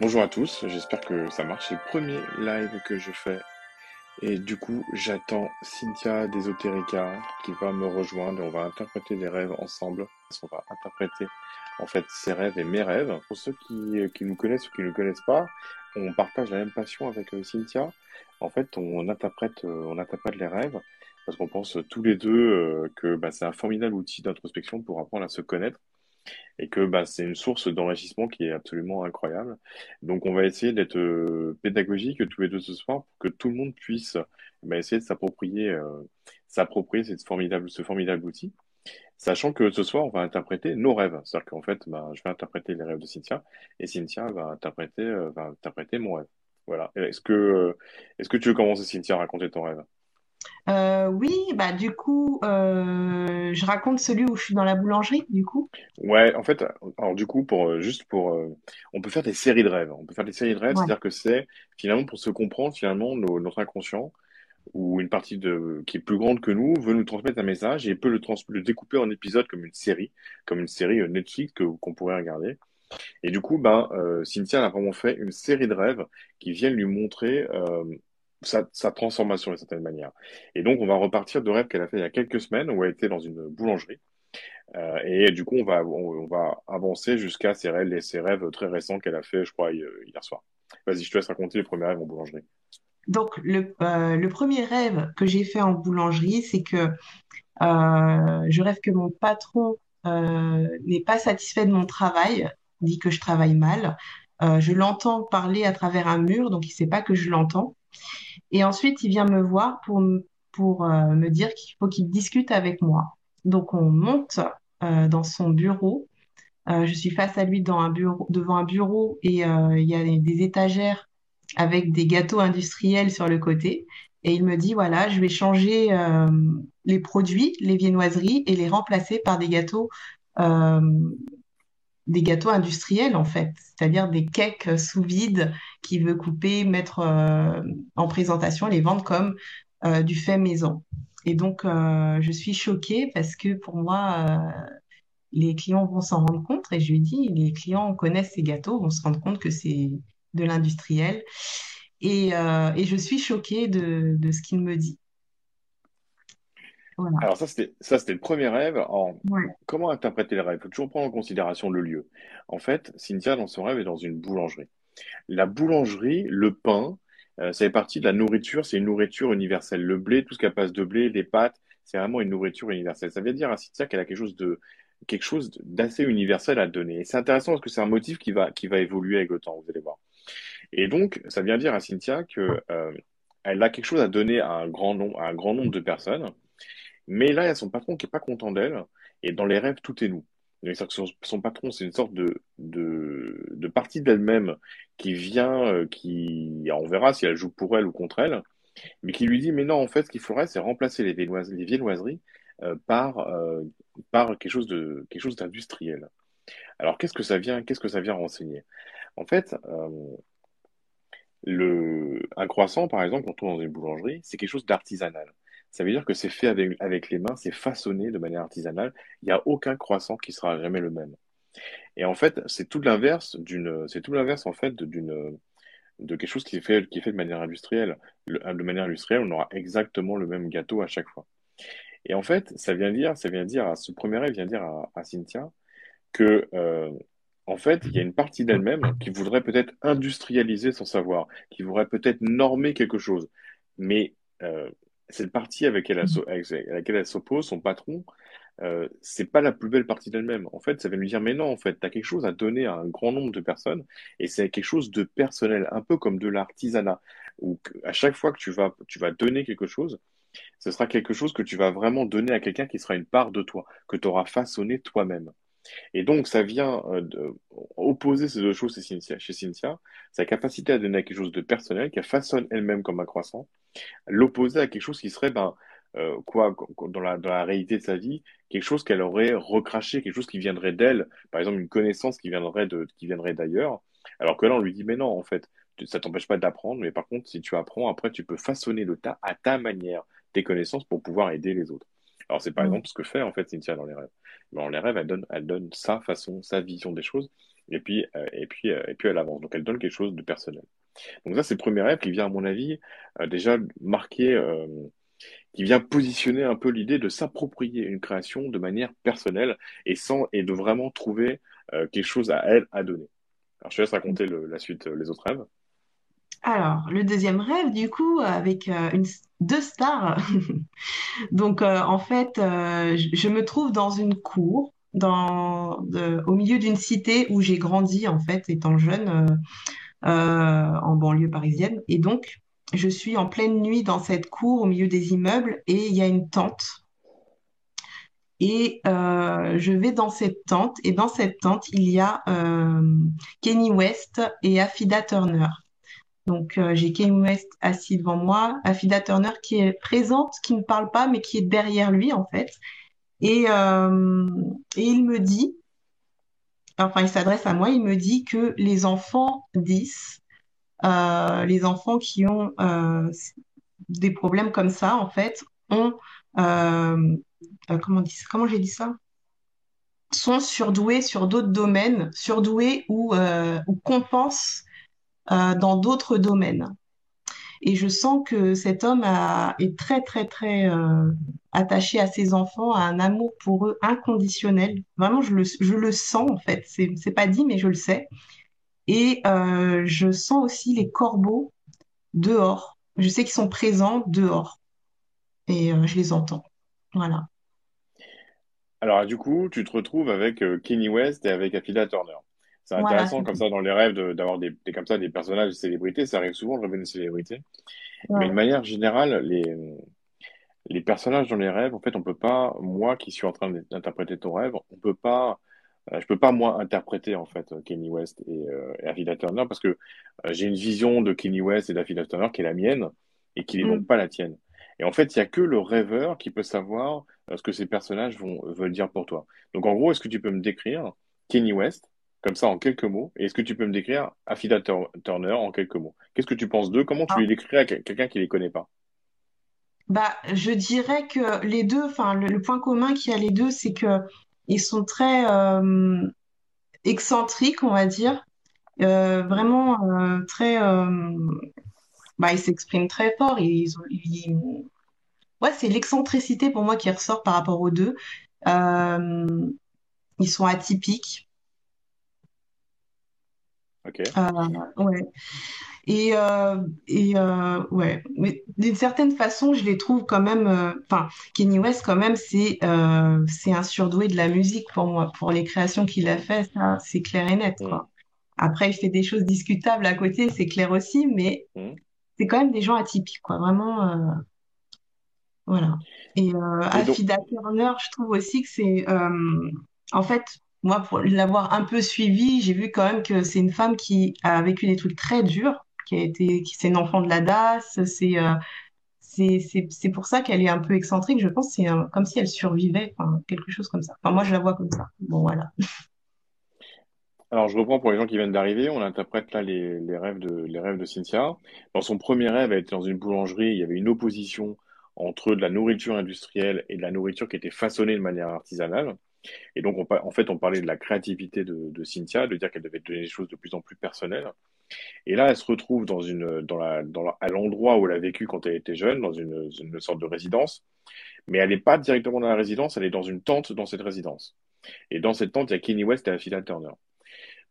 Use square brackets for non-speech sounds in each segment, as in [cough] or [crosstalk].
Bonjour à tous, j'espère que ça marche. C'est le premier live que je fais. Et du coup, j'attends Cynthia d'Esoterica qui va me rejoindre et on va interpréter les rêves ensemble. On va interpréter en fait ses rêves et mes rêves. Pour ceux qui, qui nous connaissent ou qui ne nous connaissent pas, on partage la même passion avec euh, Cynthia. En fait, on interprète, euh, on interprète les rêves parce qu'on pense tous les deux euh, que bah, c'est un formidable outil d'introspection pour apprendre à se connaître et que bah, c'est une source d'enrichissement qui est absolument incroyable. Donc on va essayer d'être euh, pédagogique tous les deux ce soir pour que tout le monde puisse bah, essayer de s'approprier euh, s'approprier cette formidable, ce formidable outil. Sachant que ce soir, on va interpréter nos rêves. C'est-à-dire qu'en fait, bah, je vais interpréter les rêves de Cynthia et Cynthia va interpréter, euh, va interpréter mon rêve. Voilà. Est-ce que, est-ce que tu veux commencer, Cynthia, à raconter ton rêve? Euh, oui, bah du coup, euh, je raconte celui où je suis dans la boulangerie, du coup. Ouais, en fait, alors du coup, pour euh, juste pour, euh, on peut faire des séries de rêves. On peut faire des séries de rêves, Ouais. c'est-à-dire que c'est finalement pour se comprendre, finalement, nos- notre inconscient ou une partie de qui est plus grande que nous veut nous transmettre un message et peut le, trans- le découper en épisodes comme une série, comme une série Netflix que qu'on pourrait regarder. Et du coup, ben, Cynthia elle a vraiment fait une série de rêves qui viennent lui montrer sa, sa transformation d'une certaine manière. Et donc, on va repartir de rêves qu'elle a fait il y a quelques semaines où elle était dans une boulangerie. Euh, et du coup, on va, on, va avancer jusqu'à ses rêves, ses rêves très récents qu'elle a fait, je crois, hi- hier soir. Vas-y, je te laisse raconter les premiers rêves en boulangerie. Donc, le, euh, le premier rêve que j'ai fait en boulangerie, c'est que euh, je rêve que mon patron n'est pas satisfait de mon travail, dit que je travaille mal. Je l'entends parler à travers un mur, donc il sait pas que je l'entends. Et ensuite, il vient me voir pour, pour euh, me dire qu'il faut qu'il discute avec moi. Donc, on monte euh, dans son bureau. Euh, je suis face à lui dans un bureau, devant un bureau et il y a des, étagères avec des gâteaux industriels sur le côté. Et il me dit, voilà, je vais changer les produits, les viennoiseries, et les remplacer par des gâteaux, des gâteaux industriels, en fait, c'est-à-dire des cakes sous vide qu'il veut couper, mettre euh, en présentation, les vendre comme euh, du fait maison. Et donc, euh, je suis choquée parce que pour moi, euh, les clients vont s'en rendre compte et je lui dis, les clients connaissent ces gâteaux, vont se rendre compte que c'est de l'industriel. Et, euh, et je suis choquée de, de ce qu'il me dit. Voilà. Alors ça, c'était ça, c'était le premier rêve. En Ouais. comment interpréter les rêves? Il faut toujours prendre en considération le lieu. En fait, Cynthia, dans son rêve, est dans une boulangerie. La boulangerie, le pain, euh, ça fait partie de la nourriture, c'est une nourriture universelle. Le blé, tout ce qui passe de blé, les pâtes, c'est vraiment une nourriture universelle. Ça veut dire à Cynthia qu'elle a quelque chose de quelque chose d'assez universel à donner. Et c'est intéressant parce que c'est un motif qui va qui va évoluer avec le temps, vous allez voir. Et donc, ça vient dire à Cynthia que euh, elle a quelque chose à donner à un grand nombre à un grand nombre de personnes. Mais là, il y a son patron qui est pas content d'elle. Et dans les rêves, tout est nous. Que son, patron, c'est une sorte de, de, partie d'elle-même qui vient, euh, qui, on verra si elle joue pour elle ou contre elle, mais qui lui dit, mais non, en fait, ce qu'il faudrait, c'est remplacer les viennoiseries, les viennoiseries euh, par, euh, par quelque chose d'industriel. Alors, qu'est-ce que ça vient, qu'est-ce que ça vient renseigner? En fait, le, un croissant, par exemple, quand on trouve dans une boulangerie, c'est quelque chose d'artisanal. Ça veut dire que c'est fait avec, avec les mains, c'est façonné de manière artisanale. Il n'y a aucun croissant qui sera jamais le même. Et en fait, c'est tout l'inverse d'une, c'est tout l'inverse en fait d'une, de quelque chose qui est fait, qui est fait de manière industrielle. Le- de manière industrielle, on aura exactement le même gâteau à chaque fois. Et en fait, ça vient dire, ça vient dire, à ce premier rêve vient dire à, à Cynthia que, euh, en fait, il y a une partie d'elle-même qui voudrait peut-être industrialiser son savoir, qui voudrait peut-être normer quelque chose. Mais euh, cette partie avec, elle, avec laquelle elle s'oppose, son patron, euh, c'est pas la plus belle partie d'elle-même. En fait, ça va lui dire, mais non, en fait, tu as quelque chose à donner à un grand nombre de personnes, et c'est quelque chose de personnel, un peu comme de l'artisanat, où à chaque fois que tu vas, tu vas donner quelque chose, ce sera quelque chose que tu vas vraiment donner à quelqu'un qui sera une part de toi, que tu auras façonné toi-même. Et donc, ça vient euh, opposer ces deux choses chez Cynthia, sa capacité à donner quelque chose de personnel, qu'elle façonne elle-même comme un croissant, l'opposer à quelque chose qui serait, ben, euh, quoi, dans la, réalité de sa vie, quelque chose qu'elle aurait recraché, quelque chose qui viendrait d'elle, par exemple une connaissance qui viendrait de, qui viendrait d'ailleurs, alors que là, on lui dit, mais non, en fait, ça t'empêche pas d'apprendre, mais par contre, si tu apprends, après, tu peux façonner le tas à ta manière, tes connaissances pour pouvoir aider les autres. Alors, c'est par Mm. exemple ce que fait, en fait, Cynthia dans les rêves. Dans les rêves, elle donne, elle donne sa façon, sa vision des choses, et puis, euh, et puis, euh, et puis elle avance. Donc elle donne quelque chose de personnel. Donc ça, c'est le premier rêve qui vient, à mon avis, euh, déjà marquer, qui vient positionner un peu l'idée de s'approprier une création de manière personnelle et sans et de vraiment trouver quelque chose à elle à donner. Alors je te laisse raconter le- la suite, les autres rêves. Alors, le deuxième rêve, du coup, avec euh, une, deux stars. [laughs] Donc, euh, en fait, euh, je me trouve dans une cour, au milieu d'une cité où j'ai grandi, en fait, étant jeune, euh, en banlieue parisienne. Et donc, je suis en pleine nuit dans cette cour, au milieu des immeubles, et il y a une tente. Et je vais dans cette tente, et dans cette tente, il y a Kenny West et Affida Turner. Donc, euh, j'ai Kanye West assis devant moi, Affida Turner qui est présente, qui ne parle pas, mais qui est derrière lui, en fait. Et, euh, il me dit, enfin, il s'adresse à moi, il me dit que les enfants 10, euh, les enfants qui ont des problèmes comme ça, en fait, ont, comment, j'ai dit ça? Sont surdoués sur d'autres domaines, surdoués ou, ou compensent dans d'autres domaines. Et je sens que cet homme est très, très, très euh, attaché à ses enfants, a un amour pour eux inconditionnel. Vraiment, je le, je le sens en fait. C'est, c'est pas dit, mais je le sais. Et euh, je sens aussi les corbeaux dehors. Je sais qu'ils sont présents dehors et euh, je les entends. Voilà. Alors, du coup, tu te retrouves avec euh, Kanye West et avec Affida Turner. C'est intéressant comme ça dans les rêves de- d'avoir des, des- comme ça des personnages de célébrités. Ça arrive souvent, le rêve de célébrités. Mais de manière générale, les, les personnages dans les rêves, en fait, on peut pas, moi qui suis en train d'interpréter ton rêve, on peut pas, euh, je peux pas moi interpréter en fait Kanye West et, euh, et Turner parce que euh, j'ai une vision de Kanye West et d'Affida Turner qui est la mienne et qui n'est donc Mm. pas la tienne. Et en fait, il y a que le rêveur qui peut savoir euh, ce que ces personnages vont veulent dire pour toi. Donc en gros, est-ce que tu peux me décrire Kanye West comme ça en quelques mots et est-ce que tu peux me décrire Affida Tur- Turner en quelques mots? Qu'est-ce que tu penses d'eux? Comment tu Ah. les décrirais à quel- quelqu'un qui les connaît pas? Bah, je dirais que les deux, enfin, le, le point commun qu'il y a les deux, c'est que ils sont très euh, excentriques, on va dire. Euh, vraiment euh, très bah, ils s'expriment très fort et ils ont ils- ouais c'est l'excentricité pour moi qui ressort par rapport aux deux ils sont atypiques Ok. Euh, ouais et euh, et euh, ouais mais d'une certaine façon je les trouve quand même enfin Kanye West quand même c'est c'est un surdoué de la musique pour moi pour les créations qu'il a fait ça c'est clair et net Hmm. quoi après il fait des choses discutables à côté c'est clair aussi mais Hmm. c'est quand même des gens atypiques quoi vraiment euh, Voilà. Et euh, Et donc, Affida Turner, je trouve aussi que c'est, euh, en fait, moi, pour l'avoir un peu suivie, j'ai vu quand même que c'est une femme qui a vécu des trucs très durs, qui a été, qui c'est une enfant de la DAS, c'est, euh, pour ça qu'elle est un peu excentrique. Je pense c'est comme si elle survivait, quelque chose comme ça. Enfin, moi, je la vois comme ça. Bon, voilà. [laughs] alors je reprends pour les gens qui viennent d'arriver, on interprète là les rêves de, les rêves de Cynthia. Dans son premier rêve, elle était dans une boulangerie, il y avait une opposition entre de la nourriture industrielle et de la nourriture qui était façonnée de manière artisanale. Et donc, en fait, on parlait de la créativité de, Cynthia, de dire qu'elle devait donner des choses de plus en plus personnelles. Et là, elle se retrouve dans à l'endroit où elle a vécu quand elle était jeune, dans une, sorte de résidence. Mais elle n'est pas directement dans la résidence, elle est dans une tente dans cette résidence. Et dans cette tente, il y a Kenny West et Affida Turner.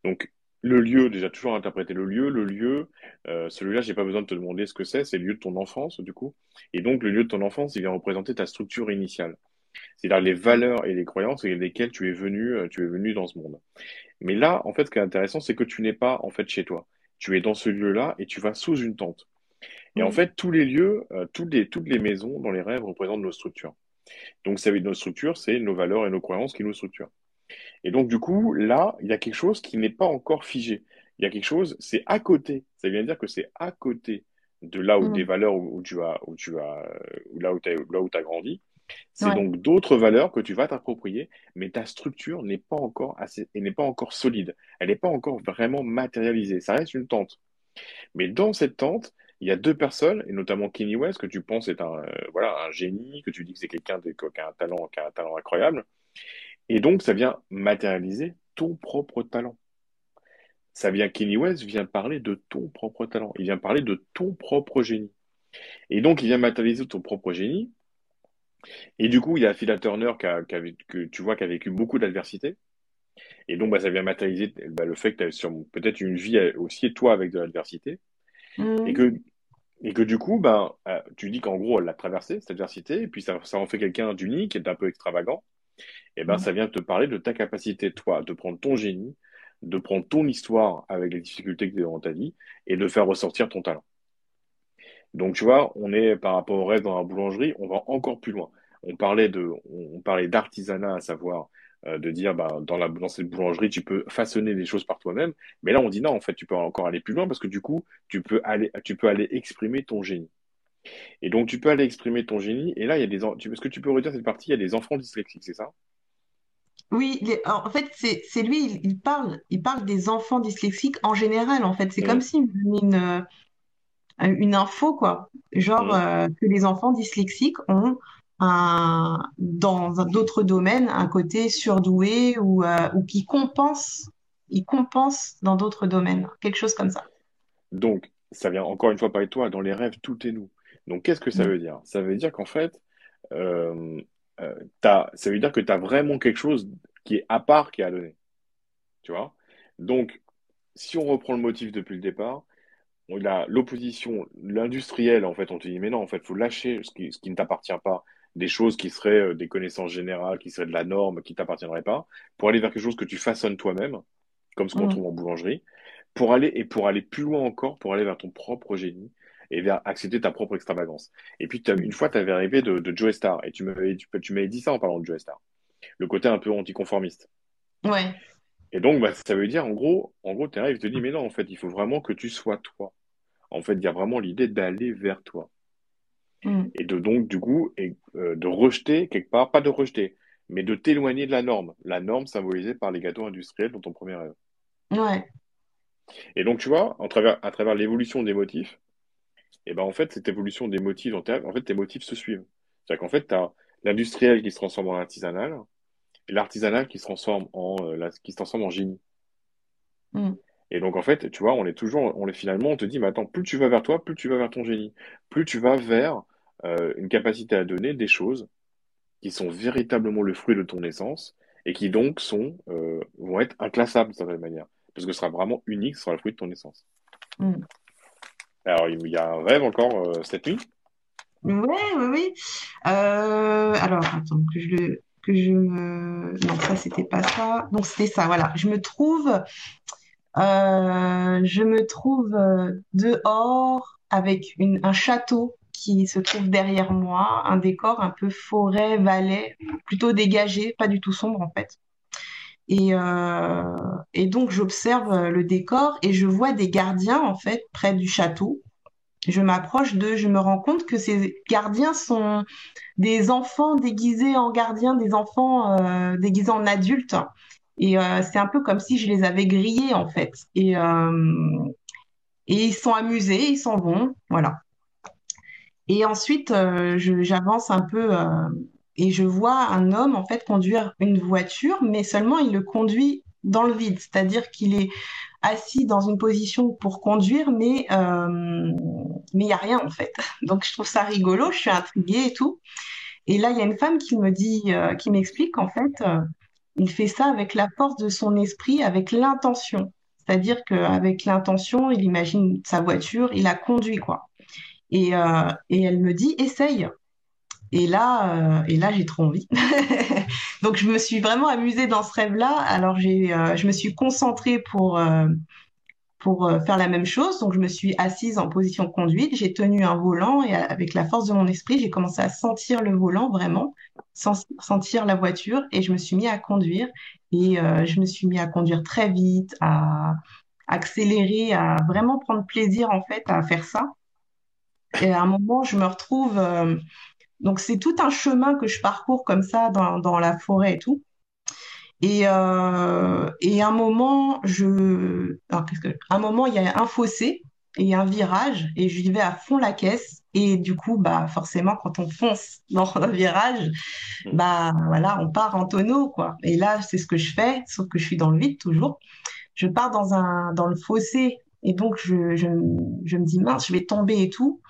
Donc, le lieu, déjà toujours interpréter le lieu, le lieu, euh, celui-là, j'ai pas besoin de te demander ce que c'est, c'est le lieu de ton enfance, du coup. Et donc, le lieu de ton enfance, il vient représenter ta structure initiale. C'est-à-dire les valeurs et les croyances avec lesquelles tu es venu, euh, tu es venu dans ce monde. Mais là, en fait, ce qui est intéressant, c'est que tu n'es pas, en fait, chez toi. Tu es dans ce lieu-là et tu vas sous une tente. Et en Mm. fait, tous les lieux, euh, toutes les, toutes les maisons dans les rêves représentent nos structures. Donc, ça veut dire nos structures, c'est nos valeurs et nos croyances qui nous structurent. Et donc, du coup, là, il y a quelque chose qui n'est pas encore figé. Il y a quelque chose, c'est à côté. Ça veut dire que c'est à côté de là où des Mm. valeurs où, où tu as, où tu as, euh, où là où tu là où t'as grandi. C'est Ouais. donc d'autres valeurs que tu vas t'approprier, mais ta structure n'est pas encore assez, et n'est pas encore solide. Elle n'est pas encore vraiment matérialisée. Ça reste une tente. Mais dans cette tente, il y a deux personnes, et notamment Kanye West, que tu penses est un, euh, voilà, un génie, que tu dis que c'est quelqu'un de- qui a un talent, qui a un talent incroyable. Et donc, ça vient matérialiser ton propre talent. ça vient, Kenny West vient parler de ton propre talent. Il vient parler de ton propre génie. Et donc, il vient matérialiser ton propre génie. Et du coup, il y a Phil Turner qui a, qui a, que tu vois qui a vécu beaucoup d'adversité. Et donc, bah, ça vient matérialiser bah, le fait que tu as peut-être une vie aussi, toi, avec de l'adversité. Mm. Et que, et que du coup, bah, euh, tu dis qu'en gros, elle l'a traversé, cette adversité, et puis ça, ça en fait quelqu'un d'unique et d'un peu extravagant. Et ben, ça vient te parler de ta capacité, toi, de prendre ton génie, de prendre ton histoire avec les difficultés que tu as dans ta vie, et de faire ressortir ton talent. Donc, tu vois, on est par rapport au rêve dans la boulangerie, on va encore plus loin. On parlait de, on parlait d'artisanat, à savoir euh, de dire, bah, dans la, dans cette boulangerie, tu peux façonner des choses par toi-même. Mais là, on dit non, en fait, tu peux encore aller plus loin parce que du coup, tu peux aller, tu peux aller exprimer ton génie. Et donc, tu peux aller exprimer ton génie. Et là, il y a des, tu, ce que tu peux redire cette partie, il y a des enfants dyslexiques, c'est ça? Oui, les- en fait, c'est c'est lui, il, il parle, il parle des enfants dyslexiques en général, en fait. C'est comme Hum, s'il me donnait une, euh, une info, quoi. Genre hum. euh, que les enfants dyslexiques ont un, dans d'autres domaines un côté surdoué ou, euh, ou qui compense, ils compensent dans d'autres domaines, quelque chose comme ça. Donc, ça vient encore une fois parler de toi, dans les rêves, tout est nous. Donc, qu'est-ce que ça Mm. veut dire? Ça veut dire qu'en fait, euh, euh, ça veut dire que tu as vraiment quelque chose qui est à part qui est à donner. Tu vois? Donc, si on reprend le motif depuis le départ, l'opposition, l'industriel, en fait, on te dit, mais non, en fait, faut lâcher ce qui, ce qui ne t'appartient pas, des choses qui seraient euh, des connaissances générales, qui seraient de la norme, qui t'appartiendraient pas, pour aller vers quelque chose que tu façonnes toi-même, comme ce qu'on Mm. trouve en boulangerie, pour aller, et pour aller plus loin encore, pour aller vers ton propre génie, et vers accepter ta propre extravagance. Et puis, t'as- une fois, tu avais rêvé de, de Joe Star, et tu m'avais, tu, tu dit ça en parlant de Joe Star, le côté un peu anticonformiste. Ouais. Et donc, bah, ça veut dire, en gros, en gros, tes rêves, ils te disent, mais non, en fait, il faut vraiment que tu sois toi. En fait, il y a vraiment l'idée d'aller vers toi. Mm. Et de donc, du coup, et, euh, de rejeter quelque part, pas de rejeter, mais de t'éloigner de la norme. La norme symbolisée par les gâteaux industriels dans ton premier rêve. Ouais. Et donc, tu vois, en travers, à travers l'évolution des motifs, et ben, en fait, cette évolution des motifs rêves, en fait, tes motifs se suivent. C'est-à-dire qu'en fait, tu as l'industriel qui se transforme en artisanal, et l'artisanal qui se transforme en, euh, la- qui se transforme en génie. Mm. Et donc, en fait, tu vois, on est toujours, on est finalement, on te dit, mais attends, plus tu vas vers toi, plus tu vas vers ton génie, plus tu vas vers euh, une capacité à donner des choses qui sont véritablement le fruit de ton essence et qui donc sont, euh, vont être inclassables d'une certaine manière. Parce que ce sera vraiment unique, ce sera le fruit de ton essence. Mm. Alors, il y a un rêve encore euh, cette nuit? Ouais, oui, oui. Alors, attends, que je le, que je me... Non, ça, c'était pas ça. Donc, c'était ça, voilà. Je me trouve, euh, je me trouve euh, dehors avec une, un château qui se trouve derrière moi, un décor un peu forêt, vallée, plutôt dégagé, pas du tout sombre, en fait. Et, euh, et donc, j'observe le décor et je vois des gardiens, en fait, près du château. Je m'approche d'eux, je me rends compte que ces gardiens sont des enfants déguisés en gardiens, des enfants euh, déguisés en adultes. Et euh, c'est un peu comme si je les avais grillés, en fait. Et, euh, et ils sont amusés, ils s'en vont, voilà. Et ensuite, j'avance un peu et je vois un homme, en fait, conduire une voiture, mais seulement il le conduit dans le vide, c'est-à-dire qu'il est assis dans une position pour conduire, mais euh, mais il y a rien, en fait. [laughs] Donc, je trouve ça rigolo, je suis intriguée et tout. Et là, il y a une femme qui me dit, euh, qui m'explique qu'en fait, euh, il fait ça avec la force de son esprit, avec l'intention. C'est-à-dire qu'avec l'intention, il imagine sa voiture, il la conduit, quoi. Et, et elle me dit, essaye. Et là, euh, et là, j'ai trop envie. [laughs] Donc, je me suis vraiment amusée dans ce rêve-là. Alors, j'ai, euh, je me suis concentrée pour, euh, pour faire la même chose. Donc, je me suis assise en position conduite, j'ai tenu un volant et avec la force de mon esprit, j'ai commencé à sentir le volant vraiment, sentir la voiture et je me suis mis à conduire. Et je me suis mis à conduire très vite, à accélérer, à vraiment prendre plaisir en fait à faire ça. Et à un moment, je me retrouve. Donc, c'est tout un chemin que je parcours comme ça dans, la forêt et tout. Et, euh, un moment, je, que, un moment, il y a un fossé et un virage et j'y vais à fond la caisse. Et du coup, bah, forcément, quand on fonce dans un virage, bah, voilà, on part en tonneau, quoi. Et là, c'est ce que je fais, sauf que je suis dans le vide toujours. je pars dans un, dans le fossé et donc je, je, je me dis mince, je vais tomber et tout.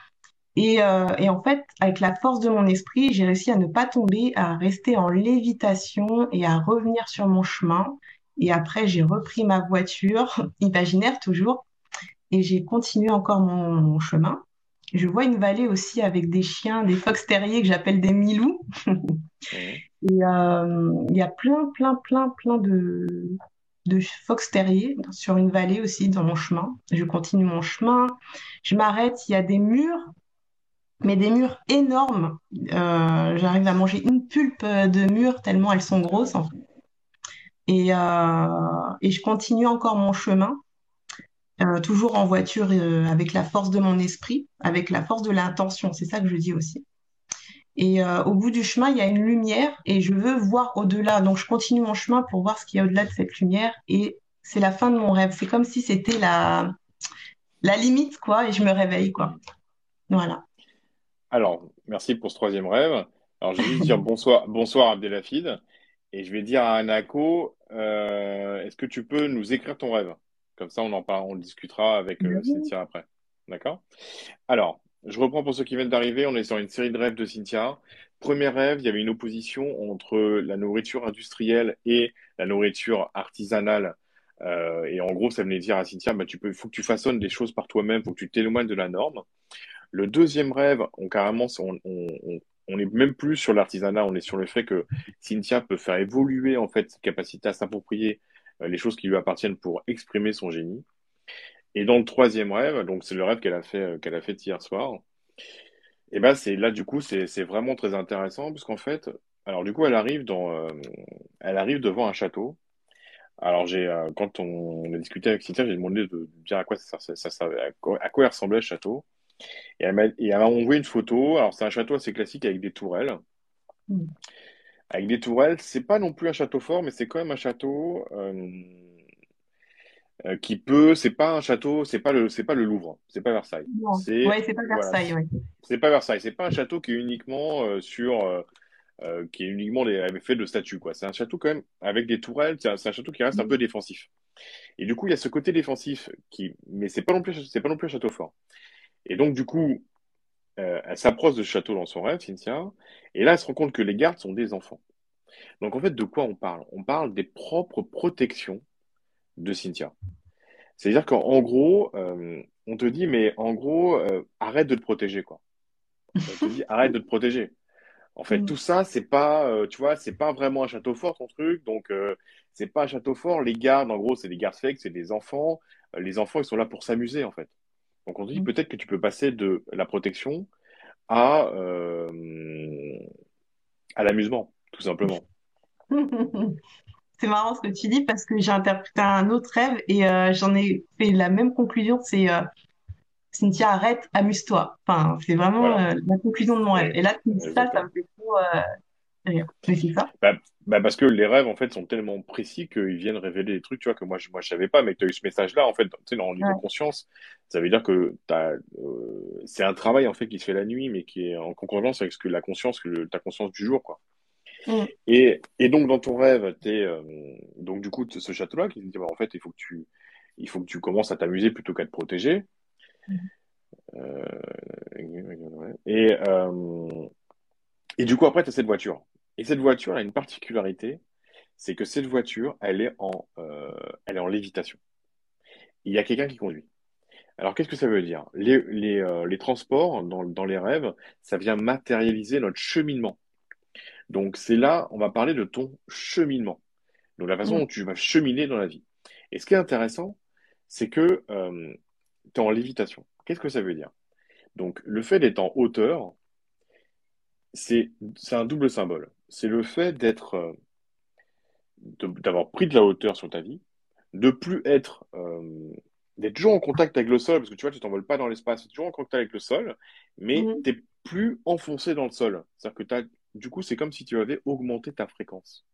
Et, euh, et en fait, avec la force de mon esprit, j'ai réussi à ne pas tomber, à rester en lévitation et à revenir sur mon chemin. Et après, j'ai repris ma voiture, [laughs] imaginaire toujours, et j'ai continué encore mon, mon chemin. Je vois une vallée aussi avec des chiens, des fox terriers que j'appelle des milous. [laughs] Et euh, il y a plein, plein, plein, plein de, de fox terriers sur une vallée aussi dans mon chemin. Je continue mon chemin. Je m'arrête, il y a des murs, mais des murs énormes. Euh, j'arrive à manger une pulpe de murs tellement elles sont grosses. Et, euh, et je continue encore mon chemin. Euh, toujours en voiture avec la force de mon esprit, avec la force de l'intention, c'est ça que je dis aussi. Et au bout du chemin, il y a une lumière et je veux voir au-delà. Donc je continue mon chemin pour voir ce qu'il y a au-delà de cette lumière et c'est la fin de mon rêve. C'est comme si c'était la, la limite, quoi, et je me réveille, quoi. Voilà. Alors, merci pour ce troisième rêve. Alors, je vais juste dire [laughs] bonsoir, bonsoir Abdelhafid. Et je vais dire à Anako, euh, est-ce que tu peux nous écrire ton rêve? Comme ça, on en parle, on discutera avec euh, Cynthia après. D'accord? Alors, je reprends pour ceux qui viennent d'arriver. On est sur une série de rêves de Cynthia. Premier rêve, il y avait une opposition entre la nourriture industrielle et la nourriture artisanale. Euh, et en gros, ça venait dire à Cynthia, bah, tu peux, faut que tu façonnes des choses par toi-même, faut que tu t'éloignes de la norme. Le deuxième rêve, on carrément, on, est même plus sur l'artisanat, on est sur le fait que Cynthia peut faire évoluer en fait sa capacité à s'approprier euh, les choses qui lui appartiennent pour exprimer son génie. Et dans le troisième rêve, donc c'est le rêve qu'elle a fait euh, hier soir. Et ben c'est là du coup c'est vraiment très intéressant puisqu'en fait alors du coup elle arrive euh, devant un château. Alors j'ai quand on, a discuté avec Cynthia, j'ai demandé de dire à quoi ça, ça, à quoi, ressemblait ce château. Et elle m'a envoyé une photo. Alors c'est un château assez classique avec des tourelles. Mm. Avec des tourelles, c'est pas non plus un château fort, mais c'est quand même un château euh, euh, qui peut. C'est pas un château, c'est pas le, c'est pas le Louvre, c'est pas Versailles. C'est Ouais, pas voilà, Versailles, ouais. c'est pas Versailles. C'est pas un château qui est uniquement euh, sur, euh, qui est uniquement des, fait de statues quoi. C'est un château quand même avec des tourelles. C'est un, château qui reste un Mm. peu défensif. Et du coup, il y a ce côté défensif qui, mais c'est pas non plus, c'est pas non plus un château fort. Et donc du coup, euh, elle s'approche de ce château dans son rêve, Cynthia. Et là, elle se rend compte que les gardes sont des enfants. Donc en fait, de quoi on parle? On parle des propres protections de Cynthia. C'est-à-dire qu'en en gros, euh, on te dit, mais en gros, euh, arrête de te protéger, quoi. On te dit, arrête de te protéger. En fait, Mm. tout ça, c'est pas, euh, tu vois, c'est pas vraiment un château fort, ton truc. Donc, euh, c'est pas un château fort. Les gardes, en gros, c'est des gardes fake, c'est des enfants. Euh, les enfants, ils sont là pour s'amuser, en fait. Donc, on te dit Mm. peut-être que tu peux passer de la protection à, euh, à l'amusement, tout simplement. [laughs] C'est marrant ce que tu dis parce que j'ai interprété un autre rêve et euh, j'en ai fait la même conclusion. C'est euh, Cynthia, arrête, amuse-toi. Enfin, c'est vraiment Voilà. la conclusion de mon rêve. Et là, tu me dis ça, ça me fait trop. Mais c'est ça? Bah, bah parce que les rêves, en fait, sont tellement précis qu'ils viennent révéler des trucs, tu vois, que moi, je, moi, je savais pas, mais que tu as eu ce message-là, en fait, tu sais, dans le niveau Ouais. conscience, ça veut dire que t'as, euh, c'est un travail, en fait, qui se fait la nuit, mais qui est en concordance avec ce que la conscience, que le- ta conscience du jour, quoi. Mm. Et, et donc, dans ton rêve, t'es, euh, donc, du coup, ce château-là qui te dit, bah, en fait, il faut que tu, il faut que tu commences à t'amuser plutôt qu'à te protéger. Mm. Euh, et, euh, et du coup, après, tu as cette voiture. Et cette voiture elle a une particularité, c'est que cette voiture, elle est en, euh, elle est en lévitation. Il y a quelqu'un qui conduit. Alors, qu'est-ce que ça veut dire? Les, les, euh, les transports dans, dans les rêves, ça vient matérialiser notre cheminement. Donc, c'est là, on va parler de ton cheminement. Donc, la façon Mm. dont tu vas cheminer dans la vie. Et ce qui est intéressant, c'est que euh, tu es en lévitation. Qu'est-ce que ça veut dire? Donc, le fait d'être en hauteur, c'est un double symbole. C'est le fait d'être, euh, d'avoir pris de la hauteur sur ta vie, de plus être, euh, d'être toujours en contact avec le sol, parce que tu vois, tu t'envoles pas dans l'espace, tu es toujours en contact avec le sol, mais Mm. t'es plus enfoncé dans le sol. C'est-à-dire que du coup, c'est comme si tu avais augmenté ta fréquence.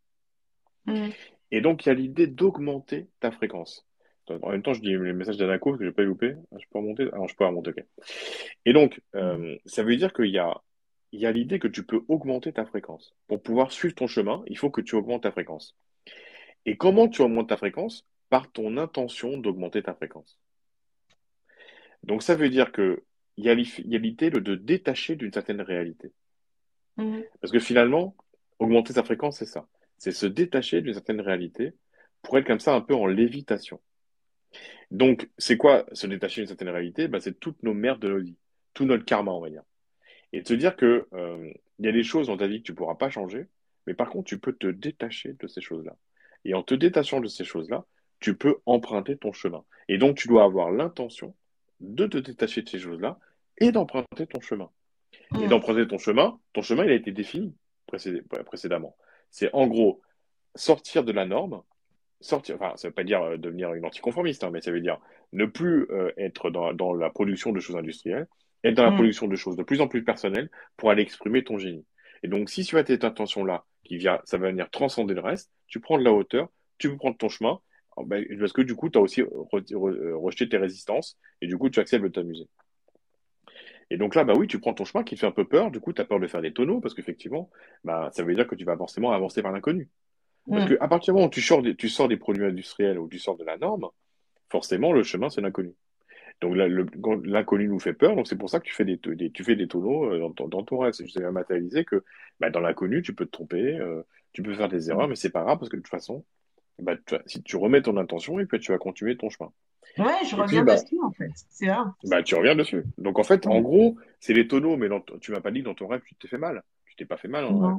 Et donc, il y a l'idée d'augmenter ta fréquence. En même temps, je dis le message d'Anako parce que j'ai pas loupé. Ah, Je peux remonter? Ah non, je peux remonter, ok. Et donc, euh, ça veut dire qu'il y a, il y a l'idée que tu peux augmenter ta fréquence. Pour pouvoir suivre ton chemin, il faut que tu augmentes ta fréquence. Et comment tu augmentes ta fréquence? par ton intention d'augmenter ta fréquence. Donc ça veut dire que il y a l'idée de, de détacher d'une certaine réalité. Mhm. Parce que finalement, augmenter sa fréquence, c'est ça. C'est se détacher d'une certaine réalité pour être comme ça un peu en lévitation. Donc, c'est quoi se détacher d'une certaine réalité? Bah, C'est toutes nos merdes de nos vies, tout notre karma, on va dire. Et de se dire que euh, il y a des choses dans ta vie que tu pourras pas changer, mais par contre, tu peux te détacher de ces choses-là. Et en te détachant de ces choses-là, tu peux emprunter ton chemin. Et donc, tu dois avoir l'intention de te détacher de ces choses-là et d'emprunter ton chemin. Et Mhm. d'emprunter ton chemin, ton chemin, il a été défini précédé- précédemment. C'est en gros sortir de la norme, sortir, enfin, ça veut pas dire euh, devenir une anticonformiste, hein, mais ça veut dire ne plus euh, être dans, dans la production de choses industrielles, être dans la Mhm. production de choses de plus en plus personnelles pour aller exprimer ton génie. Et donc, si tu as cette intention-là, qui vient, ça va venir transcender le reste, tu prends de la hauteur, tu peux prendre ton chemin, oh, ben, parce que du coup, tu as aussi re- rejeté tes résistances, et du coup, tu acceptes de t'amuser. Et donc là, bah oui, tu prends ton chemin qui te fait un peu peur, du coup, tu as peur de faire des tonneaux, parce qu'effectivement, bah, ça veut dire que tu vas forcément avancer par l'inconnu. Parce Mhm. que à partir du moment où tu sors des, tu sors des produits industriels ou tu sors de la norme, forcément, le chemin, c'est l'inconnu. Donc l'inconnu nous fait peur, donc c'est pour ça que tu fais des, des- tu fais des tonneaux euh, dans ton, dans ton rêve. C'est juste à matérialiser que bah, dans l'inconnu, tu peux te tromper, euh, tu peux faire des erreurs, mais c'est pas grave parce que de toute façon, bah, tu- si tu remets ton intention, et puis tu vas continuer ton chemin. Ouais, je Et puis, reviens bah, dessus, en fait. C'est bah, tu reviens dessus. Donc en fait, en Mhm. gros, c'est les tonneaux, mais dans tu m'as pas dit que dans ton rêve, tu t'es fait mal. Tu t'es pas fait mal en rêve.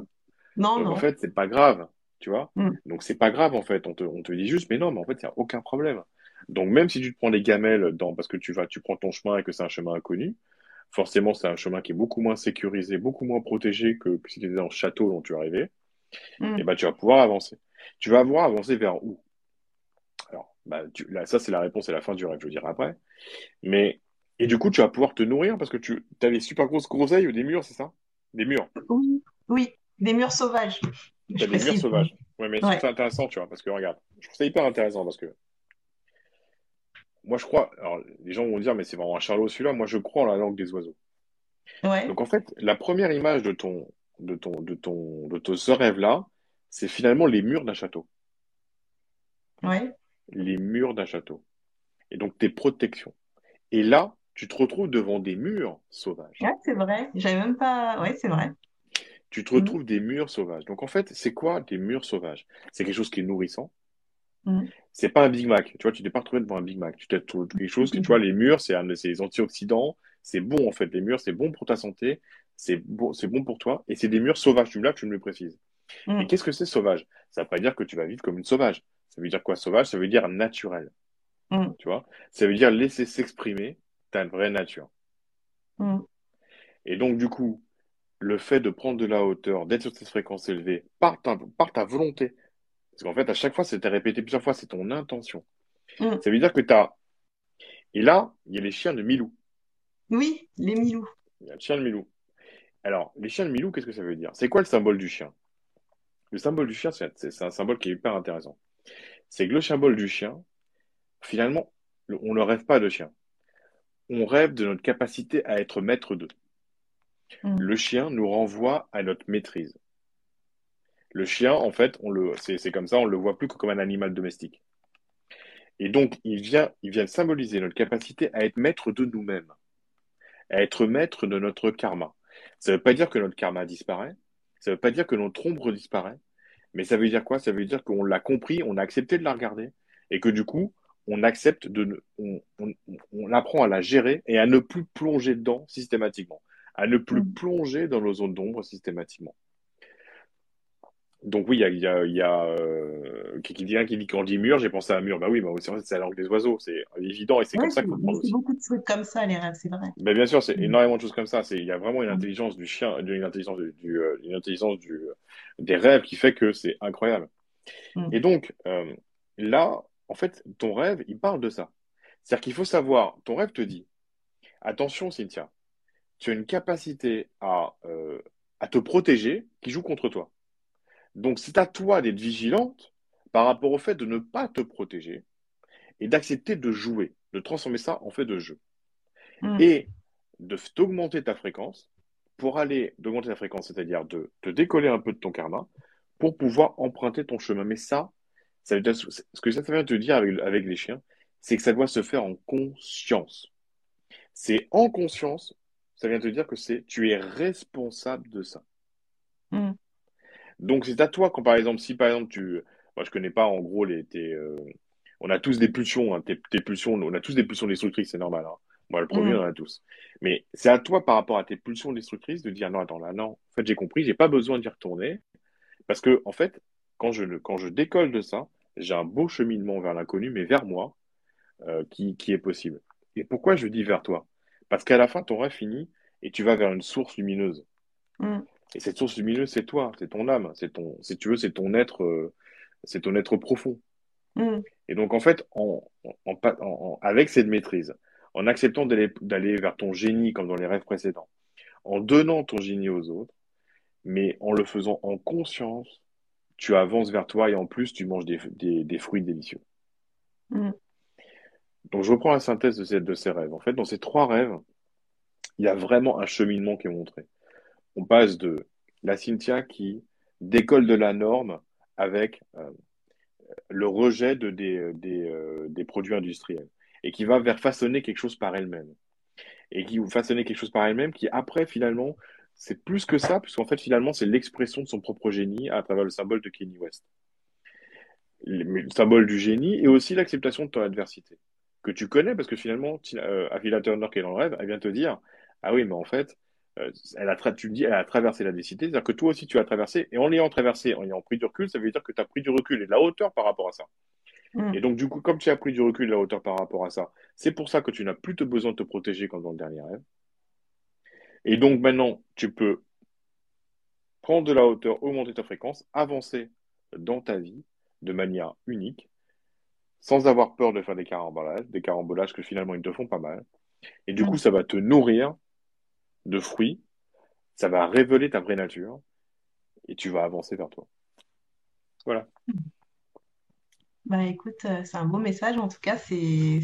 Non, non, Donc en fait, c'est pas grave, tu vois. Mhm. Donc c'est pas grave en fait. On te, on te dit juste, mais non, mais en fait, il y a aucun problème. Donc même si tu te prends des gamelles dans, parce que tu vas, tu prends ton chemin et que c'est un chemin inconnu, forcément c'est un chemin qui est beaucoup moins sécurisé, beaucoup moins protégé que, que si tu étais dans le château dont tu arrivais. Mhm. Et bah tu vas pouvoir avancer. Tu vas pouvoir avancer vers où? Alors, bah, tu, là, ça c'est la réponse à la fin du rêve, je veux dire après. Mais et du coup, tu vas pouvoir te nourrir parce que tu as des super grosses groseilles ou des murs, c'est ça? Des murs. Oui, oui, des murs sauvages, T'as des murs sauvages. Ouais, mais Ouais. c'est intéressant, tu vois, parce que regarde, je trouve ça hyper intéressant parce que moi je crois, alors les gens vont dire, mais c'est vraiment un charlot celui-là, moi je crois en la langue des oiseaux. Ouais, Donc en fait, la première image de ton, de ton, de ton, de ton- ce rêve-là, c'est finalement les murs d'un château. ouais. Les murs d'un château. Et donc tes protections. Et là, tu te retrouves devant des murs sauvages. Ouais, c'est vrai. J'avais même pas. Ouais, c'est vrai. Tu te Mhm. retrouves des murs sauvages. Donc en fait, c'est quoi des murs sauvages? C'est quelque chose qui est nourrissant. Mhm. C'est pas un Big Mac. Tu vois, tu t'es pas retrouvé devant un Big Mac. Tu t'es trouvé quelque chose que, tu vois, les murs, c'est un, c'est les antioxydants. C'est bon, en fait. Les murs, c'est bon pour ta santé. C'est bon, c'est bon pour toi. Et c'est des murs sauvages. Tu me l'as, tu me le précises. Et Mhm. qu'est-ce que c'est sauvage? Ça veut pas dire que tu vas vivre comme une sauvage. Ça veut dire quoi, sauvage? Ça veut dire naturel. Mhm. Tu vois? Ça veut dire laisser s'exprimer ta vraie nature. Mhm. Et donc, du coup, le fait de prendre de la hauteur, d'être sur cette fréquence élevée, par ta, par ta volonté, parce qu'en fait, à chaque fois, c'était répété plusieurs fois, c'est ton intention. Mhm. Ça veut dire que tu as. Et là, il y a les chiens de Milou. Oui, les Milous. Il y a le chien de Milou. Alors, les chiens de Milou, qu'est-ce que ça veut dire? C'est quoi le symbole du chien? Le symbole du chien, c'est un symbole qui est hyper intéressant. C'est que le symbole du chien, finalement, le- on ne rêve pas de chien. On rêve de notre capacité à être maître d'eux. Mhm. Le chien nous renvoie à notre maîtrise. Le chien, en fait, on le, c'est, c'est comme ça, on le voit plus que comme un animal domestique. Et donc, il vient, il vient symboliser notre capacité à être maître de nous-mêmes, à être maître de notre karma. Ça ne veut pas dire que notre karma disparaît, ça ne veut pas dire que notre ombre disparaît, mais ça veut dire quoi? Ça veut dire qu'on l'a compris, on a accepté de la regarder, et que du coup, on accepte de, on, on, on apprend à la gérer et à ne plus plonger dedans systématiquement, à ne plus Mhm. plonger dans nos zones d'ombre systématiquement. Donc oui, il y a, il y a, il y a euh, qui, qui dit un qui dit quand on dit mur, j'ai pensé à un mur. Bah oui, bah, c'est la langue des oiseaux, c'est évident et c'est Ouais, comme ça mais prendre c'est beaucoup de trucs comme ça, les rêves, c'est vrai. Mais bien sûr, c'est Mhm. énormément de choses comme ça. C'est, il y a vraiment une Mhm. intelligence du chien, une intelligence du, du, euh, une intelligence du, euh, des rêves qui fait que c'est incroyable. Mhm. Et donc euh, là, en fait, ton rêve, il parle de ça. C'est-à-dire qu'il faut savoir, ton rêve te dit, attention, Cynthia, tu as une capacité à, euh, à te protéger qui joue contre toi. Donc, c'est à toi d'être vigilante par rapport au fait de ne pas te protéger et d'accepter de jouer, de transformer ça en fait de jeu. Mhm. Et de d'augmenter ta fréquence pour aller, d'augmenter ta fréquence, c'est-à-dire de te décoller un peu de ton karma pour pouvoir emprunter ton chemin. Mais ça, Ça veut dire- ce que ça vient te dire avec, avec les chiens, c'est que ça doit se faire en conscience. C'est en conscience, ça vient te dire que c'est tu es responsable de ça. Mm. Donc c'est à toi quand par exemple, si par exemple tu, moi je connais pas en gros les, tes, euh, on a tous des pulsions, hein, tes, tes pulsions, on a tous des pulsions destructrices, c'est normal. Hein. Moi le premier, on Mm. en a tous. Mais c'est à toi par rapport à tes pulsions destructrices de dire non attends là non, en fait j'ai compris, j'ai pas besoin d'y retourner parce que en fait quand je quand je décolle de ça, j'ai un beau cheminement vers l'inconnu, mais vers moi euh, qui qui est possible. Et pourquoi je dis vers toi? Parce qu'à la fin ton rêve finit et tu vas vers une source lumineuse. Mm. Et cette source lumineuse, c'est toi, c'est ton âme, c'est ton, si tu veux, c'est ton être, euh, c'est ton être profond. Mm. Et donc, en fait, en, en, avec cette maîtrise, en acceptant d'aller, d'aller vers ton génie comme dans les rêves précédents, en donnant ton génie aux autres, mais en le faisant en conscience, tu avances vers toi et en plus, tu manges des, des, des fruits délicieux. Mm. Donc, je reprends la synthèse de ces, de ces rêves. En fait, dans ces trois rêves, il y a vraiment un cheminement qui est montré. On passe de la Cynthia qui décolle de la norme avec euh, le rejet des, euh, des produits industriels et qui va vers façonner quelque chose par elle-même. Et qui façonner quelque chose par elle-même qui, après, finalement, c'est plus que ça, puisqu'en fait, finalement, c'est l'expression de son propre génie à travers le symbole de Kenny West. Le, le symbole du génie et aussi l'acceptation de ton adversité, que tu connais, parce que finalement, euh, Affila Turner, qui est dans le rêve, elle vient te dire Ah oui, mais en fait, euh, elle a tra- tu me dis, elle a traversé l'adversité, c'est-à-dire que toi aussi, tu as traversé, et en l'ayant traversé, en ayant pris du recul, ça veut dire que tu as pris du recul et de la hauteur par rapport à ça. Mm. Et donc, du coup, comme tu as pris du recul et de la hauteur par rapport à ça, c'est pour ça que tu n'as plus besoin de te protéger comme dans le dernier rêve. Et donc, maintenant, tu peux prendre de la hauteur, augmenter ta fréquence, avancer dans ta vie de manière unique, sans avoir peur de faire des carambolages, des carambolages que finalement ils te font pas mal. Et du coup, Mm. ça va te nourrir de fruits, ça va révéler ta vraie nature, et tu vas avancer vers toi. Voilà. Bah écoute, euh, c'est un beau message. En tout cas, c'est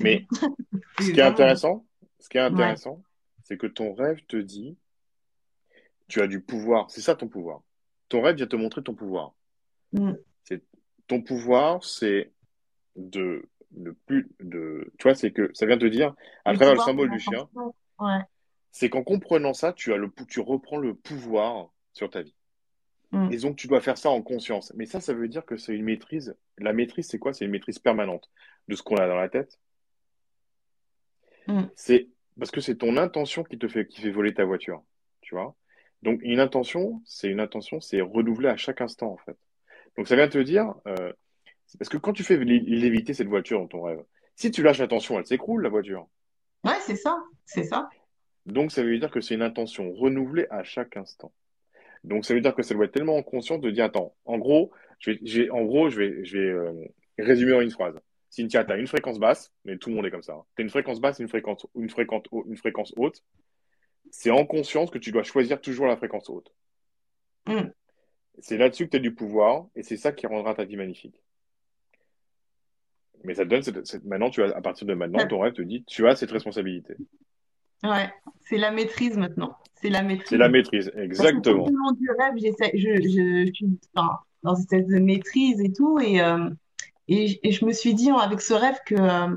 Mais [laughs] ce qui est intéressant, ce qui est Ouais. intéressant, c'est que ton rêve te dit, tu as du pouvoir. C'est ça ton pouvoir. Ton rêve vient te montrer ton pouvoir. Mm. C'est ton pouvoir, c'est de plus de, tu vois, c'est que ça vient te dire à travers le symbole du chien. Ouais. c'est qu'en comprenant ça, tu as le, tu reprends le pouvoir sur ta vie. Mm. Et donc tu dois faire ça en conscience. Mais ça, ça veut dire que c'est une maîtrise. La maîtrise, c'est quoi? C'est une maîtrise permanente de ce qu'on a dans la tête. Mm. C'est parce que c'est ton intention qui te fait, qui fait voler ta voiture. Tu vois? Donc, une intention, c'est une intention, c'est renouvelé à chaque instant, en fait. Donc, ça vient te dire, euh, c'est parce que quand tu fais lé- léviter cette voiture dans ton rêve, si tu lâches l'attention, elle s'écroule, la voiture. Ouais, c'est ça. C'est ça. Donc, ça veut dire que c'est une intention renouvelée à chaque instant. Donc, ça veut dire que ça doit être tellement conscient de dire, attends, en gros, je vais, je vais- en gros, je vais, je vais euh, résumer en une phrase. Cynthia, tu as une fréquence basse, mais tout le monde est comme ça. Tu as une fréquence basse une fréquence, une fréquence, une fréquence haute. C'est en conscience que tu dois choisir toujours la fréquence haute. Mm. C'est là-dessus que tu as du pouvoir et c'est ça qui rendra ta vie magnifique. Mais ça te donne cette, cette- maintenant, tu as, à partir de maintenant, ton rêve te dit, tu as cette responsabilité. Ouais. C'est la maîtrise maintenant. C'est la C'est maîtrise. la maîtrise, que tout exactement. le long du rêve, j'essaie, je, je, je suis enfin, dans une espèce de maîtrise et tout. Et, euh, et, et je me suis dit avec ce rêve que euh,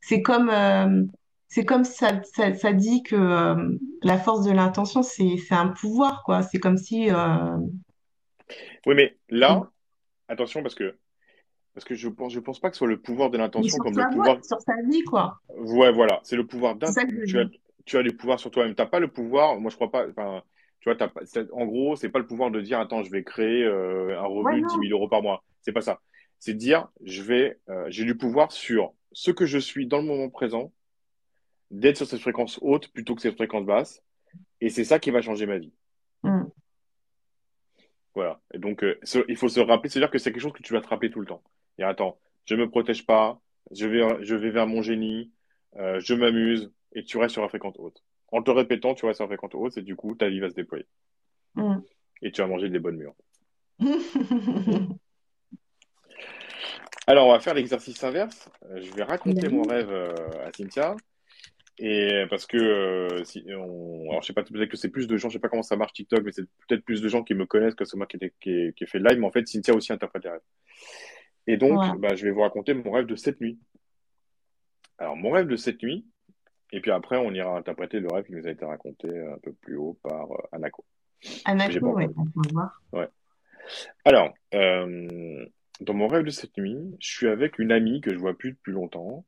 c'est comme, euh, c'est comme ça, ça, ça dit que la force de l'intention, c'est, c'est un pouvoir, quoi. C'est comme si. Oui, mais là, attention parce que, parce que je pense, je pense pas que ce soit le pouvoir de l'intention comme le pouvoir. sur sa vie, quoi. Ouais, voilà, c'est le pouvoir je Tu as, dis. tu as du pouvoir sur toi-même. T'as pas le pouvoir. Moi, je crois pas. Tu vois, en gros, c'est pas le pouvoir de dire, attends, je vais créer euh, un Ouais, revenu de 10 non. 000 euros par mois. C'est pas ça. C'est de dire, je vais, euh, j'ai du pouvoir sur ce que je suis dans le moment présent, d'être sur cette fréquence haute plutôt que cette fréquence basse, et c'est ça qui va changer ma vie. Mm. Voilà. Et donc, euh, ce- il faut se rappeler, c'est-à-dire que c'est quelque chose que tu vas te rappeler tout le temps. Et attends, je me protège pas, je vais, je vais vers mon génie, euh, je m'amuse, et tu restes sur la fréquence haute. En te répétant, tu restes sur la fréquence haute, et du coup, ta vie va se déployer. Mm. Et tu vas manger des bonnes mûres. [laughs] Alors, on va faire l'exercice inverse. Euh, Je vais raconter mon rêve euh, à Cynthia. Et parce que euh, si on, alors je sais pas, peut-être que c'est plus de gens, je sais pas comment ça marche TikTok, mais c'est peut-être plus de gens qui me connaissent que c'est moi qui, ai- qui, ai- qui ai fait le live. Mais en fait, Cynthia aussi interprète les rêves. Et donc, Ouais. bah, je vais vous raconter mon rêve de cette nuit. Alors, mon rêve de cette nuit, et puis après, on ira interpréter le rêve qui nous a été raconté un peu plus haut par euh, Anako, Anako, lu. on va voir. Ouais. Alors, euh, dans mon rêve de cette nuit, je suis avec une amie que je vois plus depuis longtemps,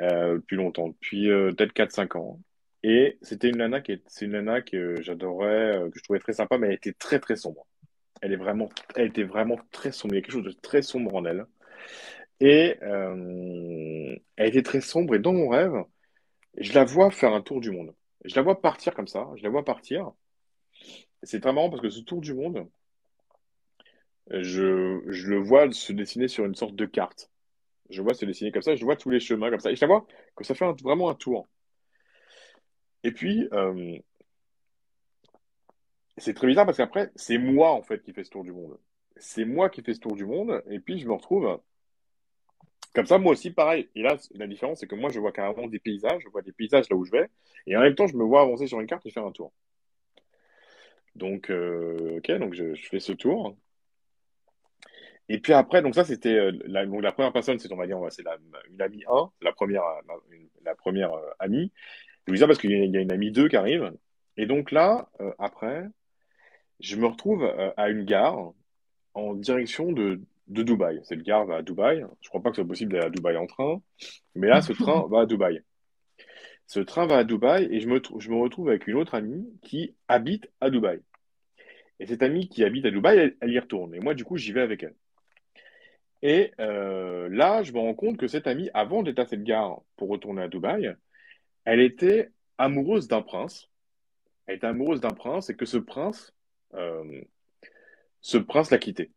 euh, depuis longtemps, depuis euh, peut-être quatre cinq ans. Et c'était une nana qui est, c'est une nana que j'adorais, euh, que je trouvais très sympa, mais elle était très très sombre. Elle est vraiment, elle était vraiment très sombre. Il y a quelque chose de très sombre en elle. Et euh, elle était très sombre. Et dans mon rêve, je la vois faire un tour du monde. Je la vois partir comme ça. Je la vois partir. C'est très marrant parce que ce tour du monde, je, je le vois se dessiner sur une sorte de carte. Je vois se dessiner comme ça. Je vois tous les chemins comme ça. Et je la vois que ça fait vraiment un tour. Et puis, euh, c'est très bizarre parce qu'après, c'est moi en fait qui fais ce tour du monde. C'est moi qui fais ce tour du monde. Et puis, je me retrouve comme ça, moi aussi, pareil. Et là, la différence, c'est que moi, je vois carrément des paysages. Je vois des paysages là où je vais. Et en même temps, je me vois avancer sur une carte et faire un tour. Donc, euh, ok, donc je, fais ce tour. Et puis après, donc ça, c'était euh, la, la première personne, c'est, on va dire, c'est la, une amie 1, la première, euh, la, première amie. Je vous dis ça parce qu'il y a, une amie 2 qui arrive. Et donc là, après, je me retrouve euh, à une gare en direction de, de Dubaï. Cette gare va à Dubaï. Je crois pas que ce soit possible d'aller à Dubaï en train. Mais là, ce [laughs] train va à Dubaï. Ce train va à Dubaï et je me, je me retrouve avec une autre amie qui habite à Dubaï. Et cette amie qui habite à Dubaï, elle, elle y retourne. Et moi, du coup, j'y vais avec elle. Et euh, là, je me rends compte que cette amie, avant d'être à cette gare pour retourner à Dubaï, elle était amoureuse d'un prince. Elle était amoureuse d'un prince et que ce prince, euh, ce prince l'a quitté.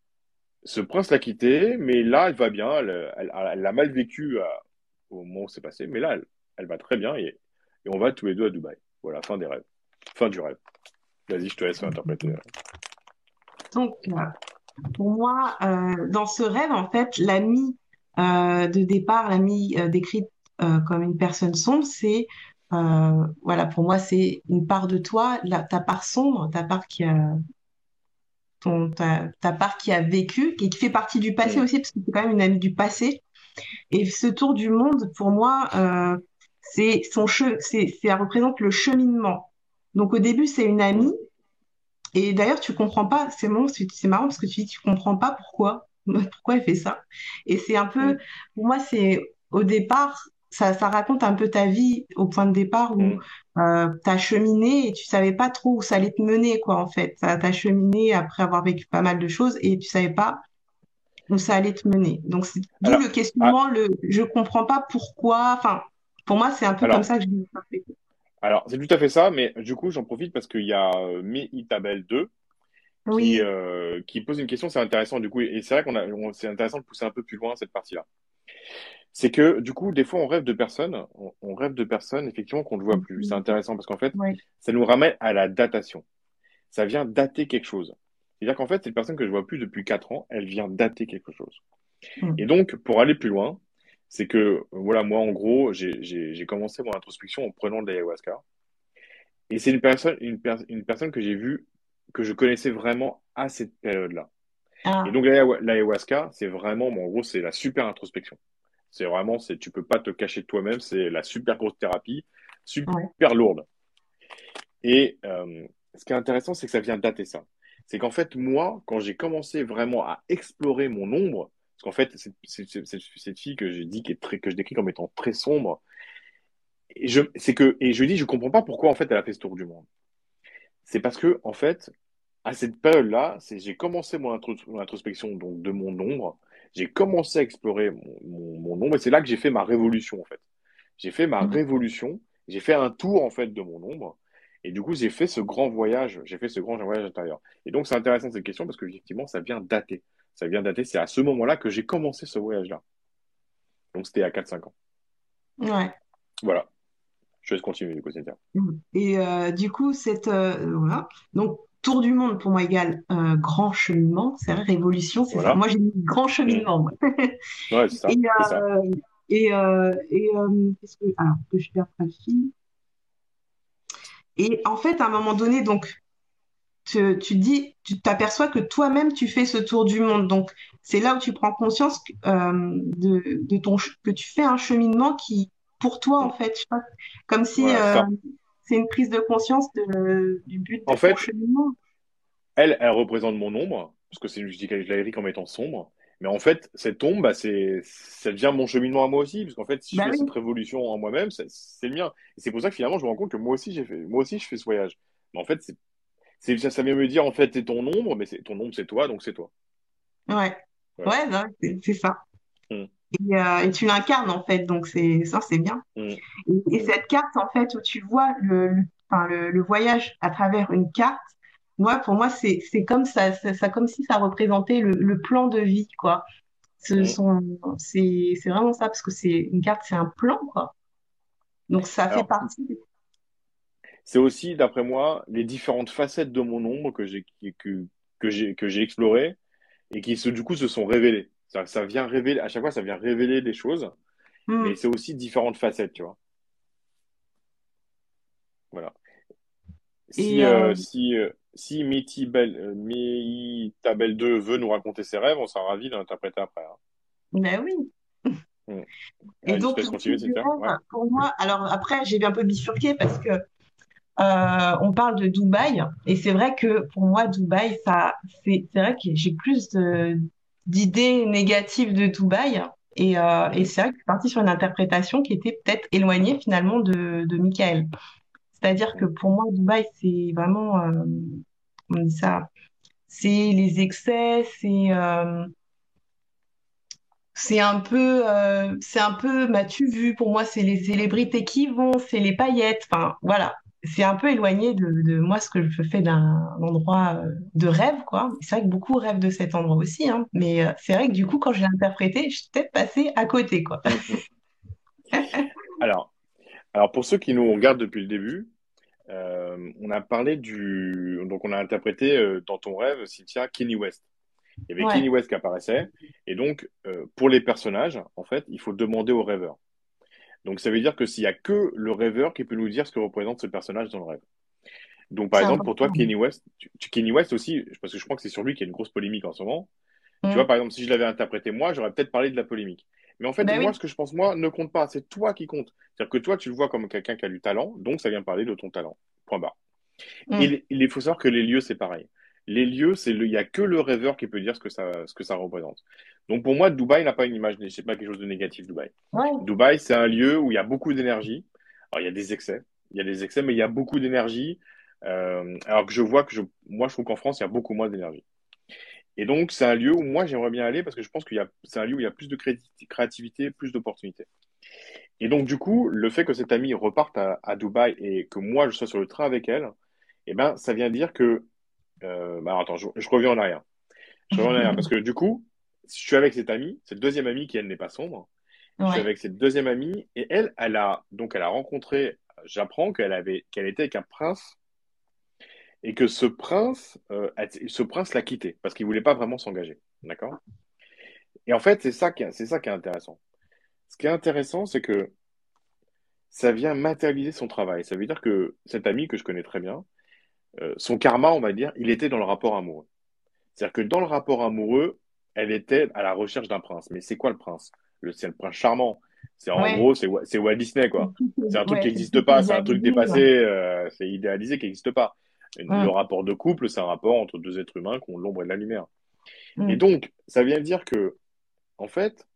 Ce prince l'a quitté, mais là, elle va bien. Elle, elle, a mal vécu à- au moment où c'est passé, mais là, elle, va très bien et, on va tous les deux à Dubaï. Voilà, fin des rêves. Fin du rêve. Vas-y, je te laisse interpréter. Donc, euh, pour moi, euh, dans ce rêve, en fait, l'ami euh, de départ, l'ami euh, décrite euh, comme une personne sombre, c'est, euh, voilà, pour moi, c'est une part de toi, la- ta part sombre, ta part qui a, ton, ta, ta part qui a vécu et qui fait partie du passé Hmm. aussi, parce que c'est quand même une amie du passé. Et ce tour du monde, pour moi, euh, c'est son che c'est, ça représente le cheminement. Donc au début, c'est une amie, et d'ailleurs, tu comprends pas, c'est marrant, c'est c'est marrant parce que tu dis, tu comprends pas pourquoi, [laughs] pourquoi elle fait ça. Et c'est un peu, Hmm. pour moi, c'est au départ, ça, ça raconte un peu ta vie au point de départ où Hmm. euh, t'as cheminé et tu savais pas trop où ça allait te mener, quoi, en fait. T'as cheminé après avoir vécu pas mal de choses et tu savais pas où ça allait te mener. Donc, c'est d'où le ah, questionnement, le je comprends pas pourquoi. Enfin, pour moi, c'est un peu comme ça que je l'ai alors, c'est tout à fait ça, mais du coup, j'en profite parce qu'il y a euh, Mi Itabel 2 qui, euh, qui pose une question, c'est intéressant du coup, et c'est vrai qu'on a, c'est intéressant de pousser un peu plus loin cette partie-là. C'est que du coup, des fois, on rêve de personnes, on, on rêve de personnes effectivement qu'on ne voit plus. C'est intéressant parce qu'en fait, Oui. ça nous ramène à la datation. Ça vient dater quelque chose. C'est-à-dire qu'en fait, cette personne que je vois plus depuis 4 ans, elle vient dater quelque chose. Mm. Et donc, pour aller plus loin, c'est que, voilà, moi, en gros, j'ai commencé mon introspection en prenant de l'ayahuasca. Et c'est une personne, une, per- une personne que j'ai vue, que je connaissais vraiment à cette période-là. Et Ah, donc, l'ayahu- l'ayahuasca, c'est vraiment, bon, en gros, c'est la super introspection. C'est vraiment, c'est, tu peux pas te cacher de toi-même, c'est la super grosse thérapie, ouais. super lourde. Et euh, ce qui est intéressant, c'est que ça vient dater ça. C'est qu'en fait, moi, quand j'ai commencé vraiment à explorer mon ombre, parce qu'en fait, cette, cette, fille que j'ai dit qui est très, que je décris comme étant très sombre, et je, c'est que, et je dis, je comprends pas pourquoi en fait elle a fait ce tour du monde. C'est parce que en fait, à cette période-là, c'est, j'ai commencé mon, mon introspection donc de mon ombre, j'ai commencé à explorer mon, mon, mon ombre, et c'est là que j'ai fait ma révolution en fait. J'ai fait ma Mm. révolution, j'ai fait un tour en fait de mon ombre, et du coup j'ai fait ce grand voyage, j'ai fait ce grand voyage intérieur. Et donc c'est intéressant cette question parce que effectivement ça vient dater, ça vient dater. C'est à ce moment-là que j'ai commencé ce voyage-là. Donc c'était à 4-5 ans. Ouais. Voilà. Je laisse continuer du coup, Cynthia. Et euh, du coup, cette euh, voilà. Donc, tour du monde pour moi égale euh, grand cheminement. C'est vrai, révolution, c'est ça. Moi, j'ai mis grand cheminement. moi. [laughs] Ouais, c'est Et ça, Et, et qu'est-ce que, alors, que je perds ma fille? Et en fait, à un moment donné, donc, tu, tu dis, tu t'aperçois que toi-même, tu fais ce tour du monde. Donc, c'est là où tu prends conscience que, euh, de, de ton, que tu fais un cheminement qui, pour toi, en fait, je sais pas, comme si Voilà. C'est une prise de conscience de, du but de En fait, cheminement. elle, elle représente mon ombre, parce que c'est, que je l'ai comme étant sombre. Mais en fait, cette ombre, bah, c'est, ça devient mon cheminement à moi aussi, parce qu'en fait, si je Bah fais cette révolution en moi-même, c'est c'est le mien. Et c'est pour ça que finalement, je me rends compte que moi aussi, j'ai fait, moi aussi, je fais ce voyage. Mais en fait, c'est, c'est, ça, ça vient me dire, en fait, t'es ton ombre, mais c'est, ton ombre, c'est toi, donc c'est toi. ouais, Voilà. ouais, bah, c'est c'est ça. Et, euh, et tu l'incarnes, en fait, donc c'est ça, c'est bien. mm, Et, et cette carte, en fait, où tu vois le, le, enfin, le, le voyage à travers une carte, moi, pour moi, c'est, comme ça, ça, comme si ça représentait le, plan de vie, quoi. Ce mm. c'est, vraiment ça, parce que c'est une carte, c'est un plan, quoi. Donc, ça fait partie. c'est aussi, d'après moi, les différentes facettes de mon ombre que j'ai, que, que j'ai, explorées et qui, se- du coup, se sont révélées. Ça, ça vient révéler, à chaque fois, ça vient révéler des choses, mais Hmm. c'est aussi différentes facettes, tu vois. Voilà. Si, euh, euh, si, euh, si Métis Belle, euh, Méhitabel 2 veut nous raconter ses rêves, on sera ravis d'interpréter après. hein. ben oui. Mm. Et donc, Cynthia. Ouais. pour moi, alors après, j'ai un peu bifurqué parce que euh, on parle de Dubaï, et c'est vrai que pour moi, Dubaï, ça, c'est vrai que j'ai plus de- d'idées négatives de Dubaï, et, euh, et c'est vrai que je suis sur une interprétation qui était peut-être éloignée finalement de, de Michael. C'est-à-dire que pour moi, Dubaï, c'est vraiment, euh, on dit ça, c'est les excès, c'est euh, c'est un peu, euh, c'est un peu, m'as-tu vu? Pour moi, c'est les célébrités qui vont, c'est les paillettes. Enfin, voilà. C'est un peu éloigné de, de moi ce que je fais d'un endroit euh, de rêve, quoi. C'est vrai que beaucoup rêvent de cet endroit aussi, hein. Mais euh, c'est vrai que du coup, quand je l'ai interprété, je suis peut-être passée à côté, quoi. [laughs] Alors, alors, pour ceux qui nous regardent depuis le début, euh, on a parlé du. Donc, on a interprété euh, dans ton rêve, Cynthia, Kenny West. Il y avait Ouais, Kenny West qui apparaissait. Et donc, euh, pour les personnages, en fait, il faut demander au rêveur. Donc, ça veut dire que s'il y a que le rêveur qui peut nous dire ce que représente ce personnage dans le rêve. Donc, par exemple, pour toi. Kenny West, tu, tu- Kenny West aussi, parce que je crois que c'est sur lui qu'il y a une grosse polémique en ce moment. Tu vois, Mm. par exemple, si je l'avais interprété moi, j'aurais peut-être parlé de la polémique. Mais en fait, Ben moi, oui. ce que je pense moi ne compte pas. C'est toi qui compte. C'est-à-dire que toi, tu le vois comme quelqu'un qui a du talent, donc ça vient parler de ton talent. Point barre. Mm. Il, il faut savoir que les lieux, c'est pareil. Les lieux, c'est le, il y a que le rêveur qui peut dire ce que ça, ce que ça représente. Donc pour moi, Dubaï n'a pas une image, c'est pas quelque chose de négatif, Dubaï. Ouais. Dubaï, c'est un lieu où il y a beaucoup d'énergie. Alors il y a des excès, il y a des excès, mais il y a beaucoup d'énergie. Euh, alors que je vois que je, moi, je trouve qu'en France, il y a beaucoup moins d'énergie. Et donc, c'est un lieu où moi, j'aimerais bien aller parce que je pense qu'il y a, c'est un lieu où il y a plus de cré- créativité, plus d'opportunités. Et donc, du coup, le fait que cette amie reparte à, à Dubaï et que moi, je sois sur le train avec elle, eh ben, ça vient dire que, euh, bah, attends, je, je reviens en arrière. Je reviens en arrière parce que du coup, je suis avec cette amie, cette deuxième amie qui, elle, n'est pas sombre. Je suis avec cette deuxième amie et elle, elle a, donc, elle a rencontré, j'apprends qu'elle avait, qu'elle était avec un prince et que ce prince, euh, ce prince l'a quitté parce qu'il voulait pas vraiment s'engager. D'accord? Et en fait, c'est ça qui est, c'est ça qui est intéressant. Ce qui est intéressant, c'est que ça vient matérialiser son travail. Ça veut dire que cet ami que je connais très bien, euh, son karma, on va dire, il était dans le rapport amoureux. C'est-à-dire que dans le rapport amoureux, elle était à la recherche d'un prince. Mais c'est quoi le prince? Le, c'est le prince charmant. C'est en Ouais. gros, c'est c'est Walt Disney, quoi. C'est un truc qui Ouais, n'existe pas, c'est un truc dépassé, euh, c'est idéalisé qui n'existe pas. Le rapport de couple, c'est un rapport entre deux êtres humains qui ont l'ombre et de la lumière. Et Mm. donc, ça vient dire que, en fait,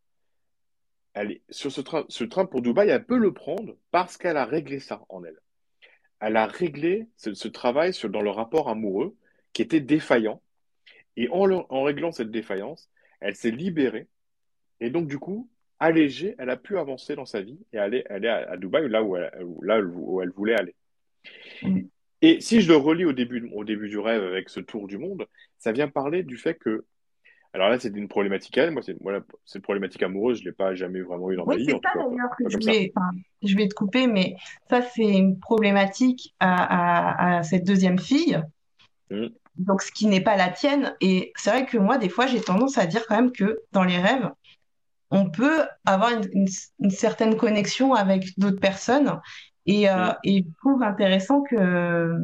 elle est, sur ce train, ce train pour Dubaï, elle peut le prendre parce qu'elle a réglé ça en elle. Elle a réglé ce, ce travail sur, dans le rapport amoureux qui était défaillant. Et en, le- en réglant cette défaillance, elle s'est libérée. Et donc, du coup, allégée, elle a pu avancer dans sa vie et aller, aller à, à Dubaï, là où elle, où- là où elle voulait aller. Mm. Et si je le relis au début, au début du rêve avec ce tour du monde, ça vient parler du fait que, alors là, c'est une problématique à elle. Moi, c'est, voilà, cette problématique amoureuse, je l'ai pas jamais vraiment eu dans ma Oui, vie, c'est ça d'ailleurs que je enfin, vais te couper, mais ça, c'est une problématique à, à, à cette deuxième fille, Mm, donc ce qui n'est pas la tienne. Et c'est vrai que moi, des fois, j'ai tendance à dire quand même que dans les rêves, on peut avoir une, une- une certaine connexion avec d'autres personnes. Et, euh, et je trouve intéressant que,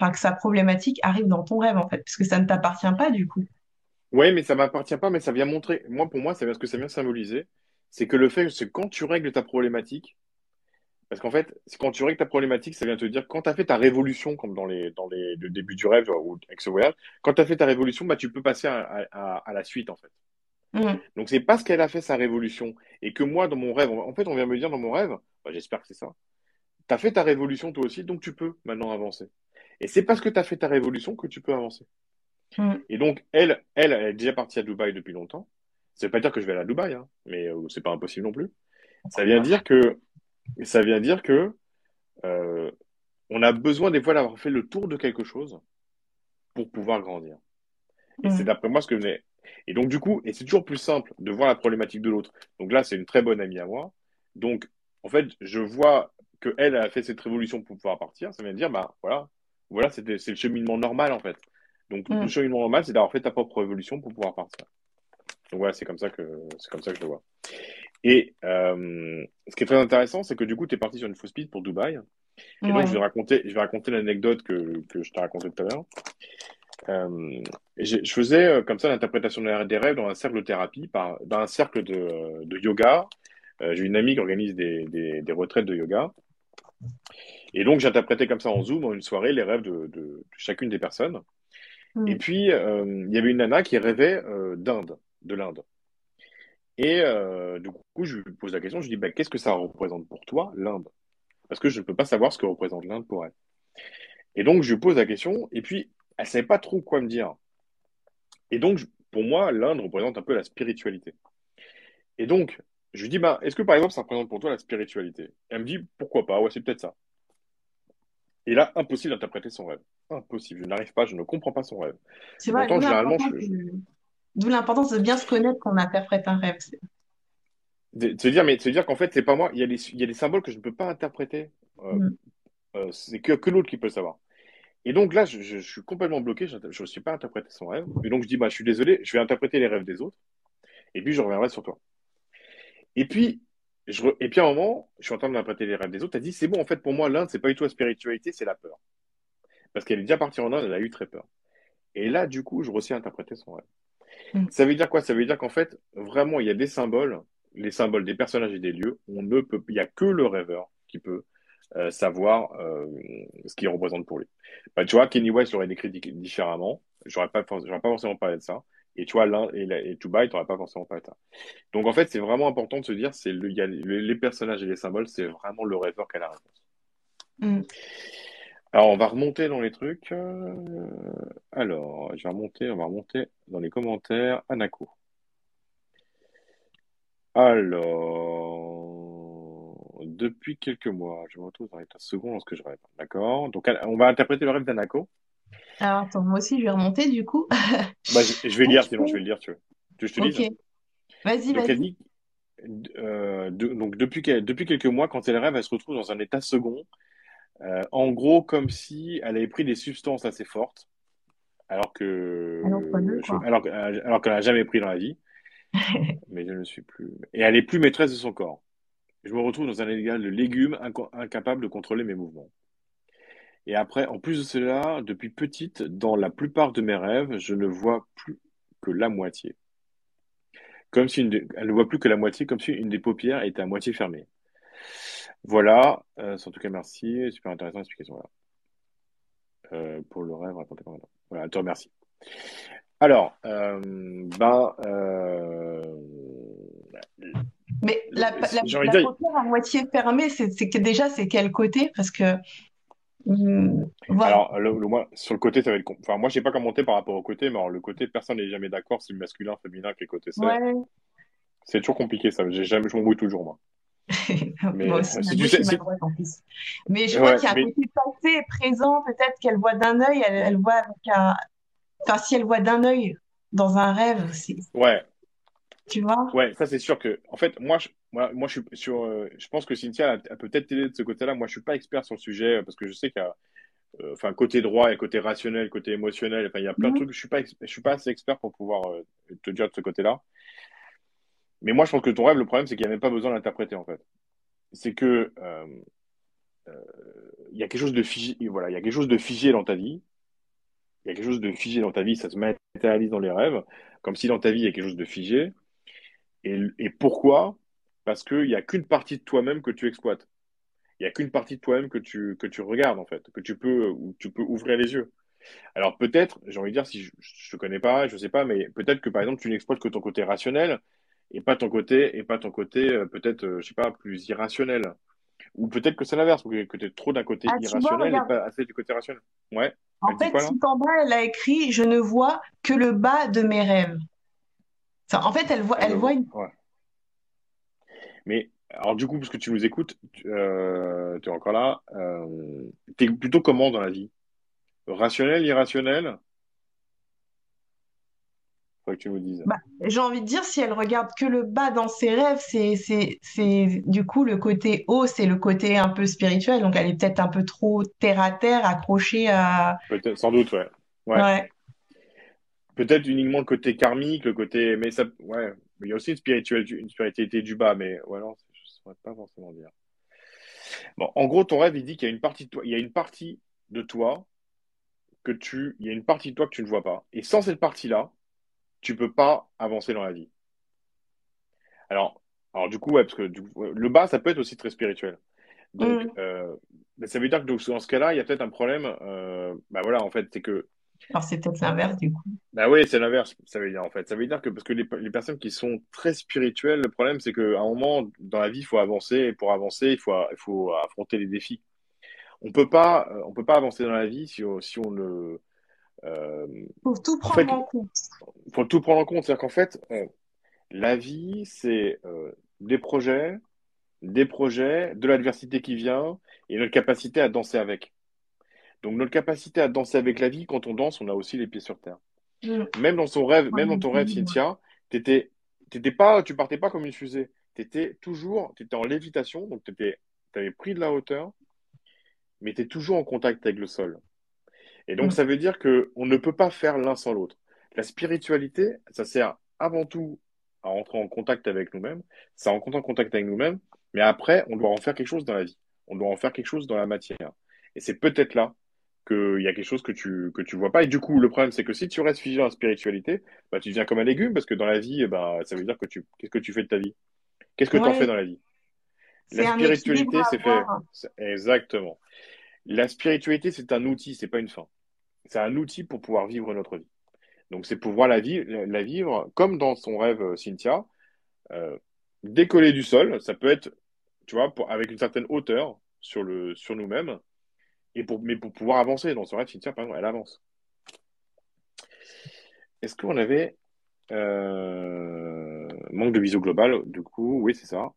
que sa problématique arrive dans ton rêve, en fait, parce que ça ne t'appartient pas, du coup. Ouais, mais ça m'appartient pas, mais ça vient montrer. Moi, pour moi, ça vient ce que ça vient symboliser, c'est que le fait, c'est quand tu règles ta problématique, parce qu'en fait, c'est quand tu règles ta problématique, ça vient te dire quand tu as fait ta révolution, comme dans les dans les le début du rêve ou avec ce voyage, quand tu as fait ta révolution, bah tu peux passer à, à, à la suite en fait. Mm, Donc c'est parce qu'elle a fait sa révolution et que moi dans mon rêve, en fait, on vient me dire dans mon rêve, bah, j'espère que c'est ça. Tu as fait ta révolution toi aussi, donc tu peux maintenant avancer. Et c'est parce que tu as fait ta révolution que tu peux avancer. mm. Et donc, elle, elle, elle est déjà partie à Dubaï depuis longtemps. Ça veut pas dire que je vais aller à Dubaï, hein, mais euh, c'est pas impossible non plus. Ça vient dire que, ça vient dire que euh, on a besoin des fois d'avoir fait le tour de quelque chose pour pouvoir grandir. Et c'est Mm, d'après moi ce que je venais. Et donc du coup, et c'est toujours plus simple de voir la problématique de l'autre. Donc là, c'est une très bonne amie à moi. Donc en fait, je vois que elle a fait cette révolution pour pouvoir partir. Ça vient dire, bah voilà, voilà, c'est le cheminement normal en fait. Donc le mm. cheminement normal, c'est d'avoir fait ta propre révolution pour pouvoir partir. Donc voilà, c'est comme ça que c'est comme ça que je le vois. Et euh, ce qui est très intéressant, c'est que du coup, tu es parti sur une fausse piste pour Dubaï. Et donc, je vais raconter, je vais raconter l'anecdote que, que je t'ai racontée tout à l'heure. Euh, et je faisais euh, comme ça l'interprétation des rêves dans un cercle de thérapie, par, dans un cercle de, de yoga. Euh, j'ai une amie qui organise des, des, des retraites de yoga. Et donc, j'interprétais comme ça en Zoom, en une soirée, les rêves de, de, de chacune des personnes. Et Mm, puis, il y avait une nana qui rêvait d'Inde, de l'Inde. Et euh, du coup, je lui pose la question, je lui dis, bah, qu'est-ce que ça représente pour toi, l'Inde? Parce que je ne peux pas savoir ce que représente l'Inde pour elle. Et donc, je lui pose la question, et puis, elle savait pas trop quoi me dire. Et donc, pour moi, l'Inde représente un peu la spiritualité. Et donc, je lui dis, bah, est-ce que par exemple, ça représente pour toi la spiritualité? Elle me dit, pourquoi pas, ouais, c'est peut-être ça. Et là, impossible d'interpréter son rêve. Impossible, je n'arrive pas, je ne comprends pas son rêve. Et vois, pourtant, généralement, je, d'où l'importance de bien se connaître quand on interprète un rêve. De de se dire, mais de se dire qu'en fait, c'est pas moi, il y a des, il y a des symboles que je ne peux pas interpréter. Euh, Mm, euh, c'est que, que l'autre qui peut le savoir. Et donc là, je, je- je suis complètement bloqué, je ne sais pas interpréter son rêve. Et donc, je dis, bah, je suis désolé, je vais interpréter les rêves des autres, et puis je reviendrai sur toi. Et puis, je et puis à un moment, je suis en train d'interpréter les rêves des autres, elle dit, c'est bon, en fait, pour moi, l'Inde, c'est pas du tout la spiritualité, c'est la peur. Parce qu'elle est déjà partie en Inde, elle a eu très peur. Et là, du coup, je réussis à interpréter son rêve. Mm, Ça veut dire quoi? Ça veut dire qu'en fait, vraiment, il y a des symboles, les symboles des personnages et des lieux, on ne peut, il y a que le rêveur qui peut euh, savoir euh, ce qu'il représente pour lui. Bah, tu vois, Kenny West l'aurait décrit di- différemment. J'aurais pas, j'aurais pas forcément parlé de ça. Et tu vois, l'un et, et Dubaï, t'aurais pas forcément parlé de ça. Donc en fait, c'est vraiment important de se dire, c'est le, les personnages et les symboles, c'est vraiment le rêveur qui a la réponse. Alors, on va remonter dans les trucs. euh, Alors, je vais remonter, on va remonter dans les commentaires. Anako. Alors, depuis quelques mois, je me retrouve dans l'état second lorsque je rêve. D'accord? Donc, on va interpréter le rêve d'Anako. Alors, attends, moi aussi, je vais remonter du coup. [laughs] Bah, je, je vais lire, sinon je vais le lire, tu veux. Tu veux que je te Ok, lise? vas-y, Donc, vas-y. dit, euh, de- donc depuis, que- depuis quelques mois, quand elle rêve, elle se retrouve dans un état second. Euh, en gros, comme si elle avait pris des substances assez fortes, alors que, je- alors, alors qu'elle n'a jamais pris dans la vie. [laughs] Mais je ne suis plus. Et elle est plus maîtresse de son corps. Je me retrouve dans un égal de légumes, inco- incapable de contrôler mes mouvements. Et après, en plus de cela, depuis petite, dans la plupart de mes rêves, je ne vois plus que la moitié. Comme si une elle ne voit plus que la moitié, comme si une des paupières était à moitié fermée. Voilà. Euh, en tout cas, merci. Super intéressant l'explication. Voilà. Euh, pour le rêve, raconté par madame. Voilà, elle te remercie. Alors, euh, ben, Mais la, la, la paupière à moitié fermée, c'est que déjà, c'est quel côté? Parce que, hum, voilà. alors, le, le- moi, sur le côté, ça va être, enfin, moi, je sais pas commenter par rapport au côté, mais alors, le côté, personne n'est jamais d'accord si le masculin, féminin, quel côté c'est? Ouais. C'est toujours compliqué, ça. J'ai jamais, je m'embrouille toujours, moi. [laughs] Mais Moi aussi, ma si tu gauche sais, et ma si- droite en plus. Mais je vois ouais, qu'il y a un côté passé et présent, peut-être qu'elle voit d'un œil, elle, elle voit avec un... Enfin, si elle voit d'un œil dans un rêve, c'est- ouais, tu vois? ouais, ça c'est sûr que, en fait, moi, je, moi, moi, je suis sur, euh, je pense que Cynthia, elle peut peut-être t'aider de ce côté-là. Moi, je suis pas expert sur le sujet euh, parce que je sais qu'il y a, euh, enfin, côté droit et côté rationnel, côté émotionnel. Enfin, il y a plein de Mhm. trucs. Je suis pas, je suis pas assez expert pour pouvoir euh, te dire de ce côté-là. Mais moi, je pense que ton rêve, le problème, c'est qu'il n'y a même pas besoin d'interpréter, en fait. C'est que euh, euh, il y a quelque chose de figé, voilà, il y a quelque chose de figé dans ta vie. Il y a quelque chose de figé dans ta vie, ça se matérialise dans les rêves, comme si dans ta vie, il y a quelque chose de figé. Et, pourquoi? Parce qu'il n'y a qu'une partie de toi-même que tu exploites. Il n'y a qu'une partie de toi-même que tu, que tu regardes, en fait, que tu peux, où tu peux ouvrir les yeux. Alors peut-être, j'ai envie de dire, si je ne te connais pas, je ne sais pas, mais peut-être que par exemple, tu n'exploites que ton côté rationnel et pas ton côté, et pas ton côté euh, peut-être, euh, je sais pas, plus irrationnel. Ou peut-être que c'est l'inverse, que, tu es trop d'un côté Ah, tu vois, irrationnel et pas assez du côté rationnel. Ouais, En fait, bas, elle a écrit, Je ne vois que le bas de mes rêves. En fait, elle voit, Elle elle le voit une... Ouais. Mais alors du coup, parce que tu nous écoutes, tu euh, es encore là, euh, t'es plutôt comment dans la vie? Rationnel, irrationnel? Que tu nous dises. bah, j'ai envie de dire, si elle regarde que le bas dans ses rêves, c'est, du coup, le côté haut, c'est le côté un peu spirituel. Donc, elle est peut-être un peu trop terre à terre, accrochée à... Peut-être, sans doute, ouais. Ouais. Ouais. Peut-être uniquement le côté karmique, le côté, mais ça, ouais. Mais il y a aussi une spiritualité, une spiritualité du bas, mais ouais, non, je ne saurais pas forcément dire. Bon, en gros, ton rêve, il dit qu'il y a une partie de toi, il y a une partie de toi que tu, il y a une partie de toi que tu ne vois pas. Et sans cette partie-là, tu peux pas avancer dans la vie. Alors, alors du coup, ouais, parce que du coup, le bas, ça peut être aussi très spirituel. Donc, Mm. euh, ben, ça veut dire que donc, dans ce cas-là, il y a peut-être un problème. Euh, bah voilà, en fait, c'est que, Alors, c'est peut-être l'inverse, du coup. bah oui, c'est l'inverse. Ça veut dire en fait, ça veut dire que parce que les, les personnes qui sont très spirituelles, le problème, c'est qu'à un moment dans la vie, il faut avancer. Et pour avancer, il faut, il faut affronter les défis. On peut pas, euh, on peut pas avancer dans la vie si on, si on le, Faut tout en prendre fait, en compte. faut tout prendre en compte. C'est-à-dire qu'en fait, la vie, c'est euh, des projets, des projets, de l'adversité qui vient et notre capacité à danser avec. Donc notre capacité à danser avec la vie, quand on danse, on a aussi les pieds sur terre. Mm. Même dans son rêve, même dans ton rêve, l'équilibre. Cynthia, t'étais, t'étais pas, tu partais pas comme une fusée. T'étais toujours, t'étais en lévitation, donc t'étais, t'avais pris de la hauteur, mais t'es toujours en contact avec le sol. Et donc ça veut dire que on ne peut pas faire l'un sans l'autre. La spiritualité, ça sert avant tout à rentrer en contact avec nous-mêmes, ça rentre en contact avec nous-mêmes, mais après, on doit en faire quelque chose dans la vie. On doit en faire quelque chose dans la matière. Et c'est peut-être là qu'il y a quelque chose que tu que tu vois pas. Et du coup, le problème, c'est que si tu restes figé dans la spiritualité, bah, tu deviens comme un légume, parce que dans la vie, bah, ça veut dire que tu, qu'est-ce que tu fais de ta vie? Qu'est-ce que tu en fais dans la vie? La spiritualité, c'est fait. Exactement. La spiritualité, c'est un outil, c'est pas une fin. C'est un outil pour pouvoir vivre notre vie. Donc, c'est pouvoir la vivre, la vivre comme dans son rêve, euh, Cynthia, euh, décoller du sol. Ça peut être, tu vois, pour- avec une certaine hauteur sur le, sur nous-mêmes, et pour, mais pour pouvoir avancer. Dans son rêve, Cynthia, par exemple, elle avance. Est-ce qu'on avait euh, manque de vision globale? Du coup, oui, c'est ça.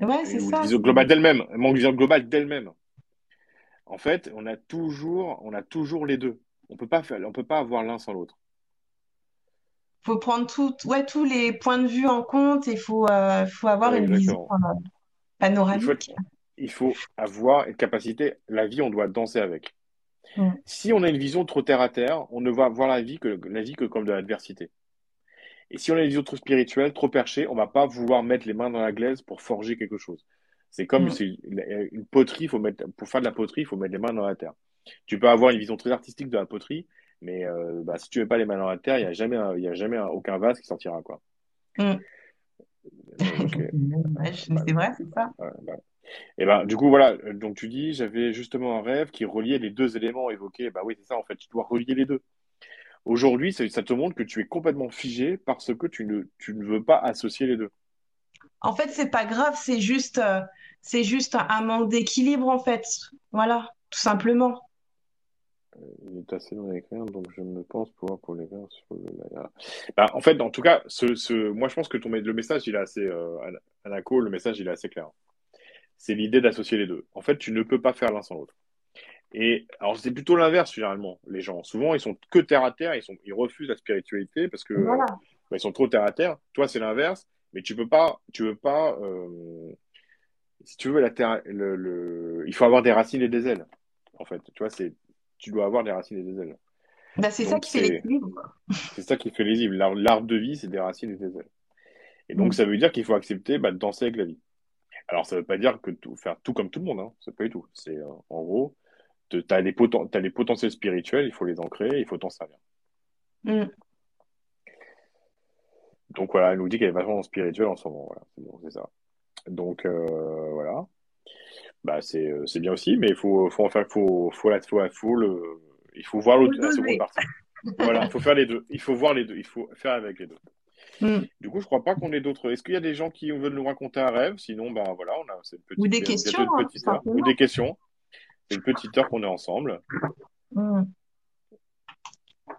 Ouais, c'est ça. vision globale d'elle-même. Manque de vision globale d'elle-même. En fait, on a toujours, on a toujours les deux. On peut pas faire, on peut pas avoir l'un sans l'autre. Faut prendre tout, ouais, tous les points de vue en compte et faut, euh, faut avoir une vision euh, Il faut panoramique. il faut avoir une capacité. La vie, on doit danser avec. Mm. Si on a une vision trop terre à terre, on ne va voir la vie que la vie que comme de l'adversité. Et si on a une vision trop spirituelle, trop perchée, on va pas vouloir mettre les mains dans la glaise pour forger quelque chose. C'est comme Mm. une poterie, faut mettre pour faire de la poterie, il faut mettre les mains dans la terre. Tu peux avoir une vision très artistique de la poterie, mais euh, bah, si tu mets pas les mains dans la terre, il y a jamais un- y a jamais un- aucun vase qui sortira quoi. Mm. Euh, [laughs] Ouais, bah, c'est vrai, c'est ça. ouais, bah. Et ben du coup voilà, Euh, donc tu dis j'avais justement un rêve qui reliait les deux éléments évoqués. Bah oui, c'est ça en fait, tu dois relier les deux. Aujourd'hui, ça, ça te montre que tu es complètement figé parce que tu ne tu ne veux pas associer les deux. En fait, c'est pas grave, c'est juste, euh, c'est juste un, manque d'équilibre, en fait. Voilà, tout simplement. Il est assez long à écrire, donc je ne pense pouvoir pour l'écrire sur le. Bah, en fait, en tout cas, ce, ce, moi je pense que ton, le message il est assez, euh, le message il est assez clair. C'est l'idée d'associer les deux. En fait, tu ne peux pas faire l'un sans l'autre. Et alors c'est plutôt l'inverse généralement. Les gens, souvent, ils sont que terre à terre, ils sont, ils refusent la spiritualité parce que euh, bah, ils sont trop terre à terre. Toi, c'est l'inverse, mais tu peux pas, tu veux pas. euh, si tu veux la terre, le, le, il faut avoir des racines et des ailes. En fait, tu vois, c'est, tu dois avoir des racines et des ailes. Bah, c'est ça qui fait l'équilibre. c'est ça qui fait îles. L'arbre de vie, c'est des racines et des ailes. Et donc, Mm. ça veut dire qu'il faut accepter bah, de danser avec la vie. Alors, ça veut pas dire que tout, faire tout comme tout le monde, hein. C'est pas du tout. C'est, euh, en gros, tu as des poten- t'as des potentiels spirituels, il faut les ancrer, il faut t'en servir. Mm. Donc voilà, elle nous dit qu'elle est vachement spirituelle en ce moment. Voilà, c'est bon, c'est ça. Donc euh, voilà, bah c'est euh, c'est bien aussi, mais il faut faut en faire, faut faut la faut, faut le, il faut voir l'autre la seconde partie. Voilà, il faut faire les deux. Il faut voir les deux. Il faut faire avec les deux. Mm. Du coup, je crois pas qu'on ait d'autres. Est-ce qu'il y a des gens qui veulent nous raconter un rêve? Sinon, ben voilà, on a c'est une Ou petite des questions, une hein, petite heure ou des questions. C'est une petite heure qu'on est ensemble. Mm.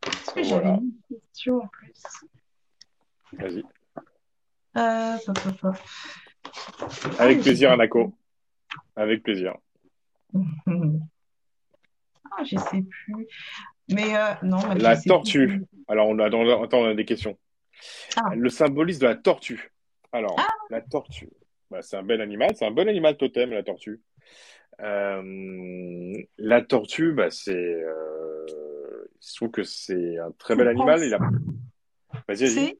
Est-ce que j'avais Voilà, une question en plus? vas-y. Euh, pop, pop, pop. Avec plaisir. Anako. Avec plaisir. Ah, je sais plus. Mais euh, non, La plus. tortue. Alors, on a, dans- attends, on a des questions. Ah, Le symbolisme de la tortue. Alors, ah, la tortue, bah, c'est un bel animal, c'est un bon animal totem, la tortue. Euh, la tortue, bah, c'est, euh, je trouve que c'est un très bel animal. Il a... Vas-y, vas-y,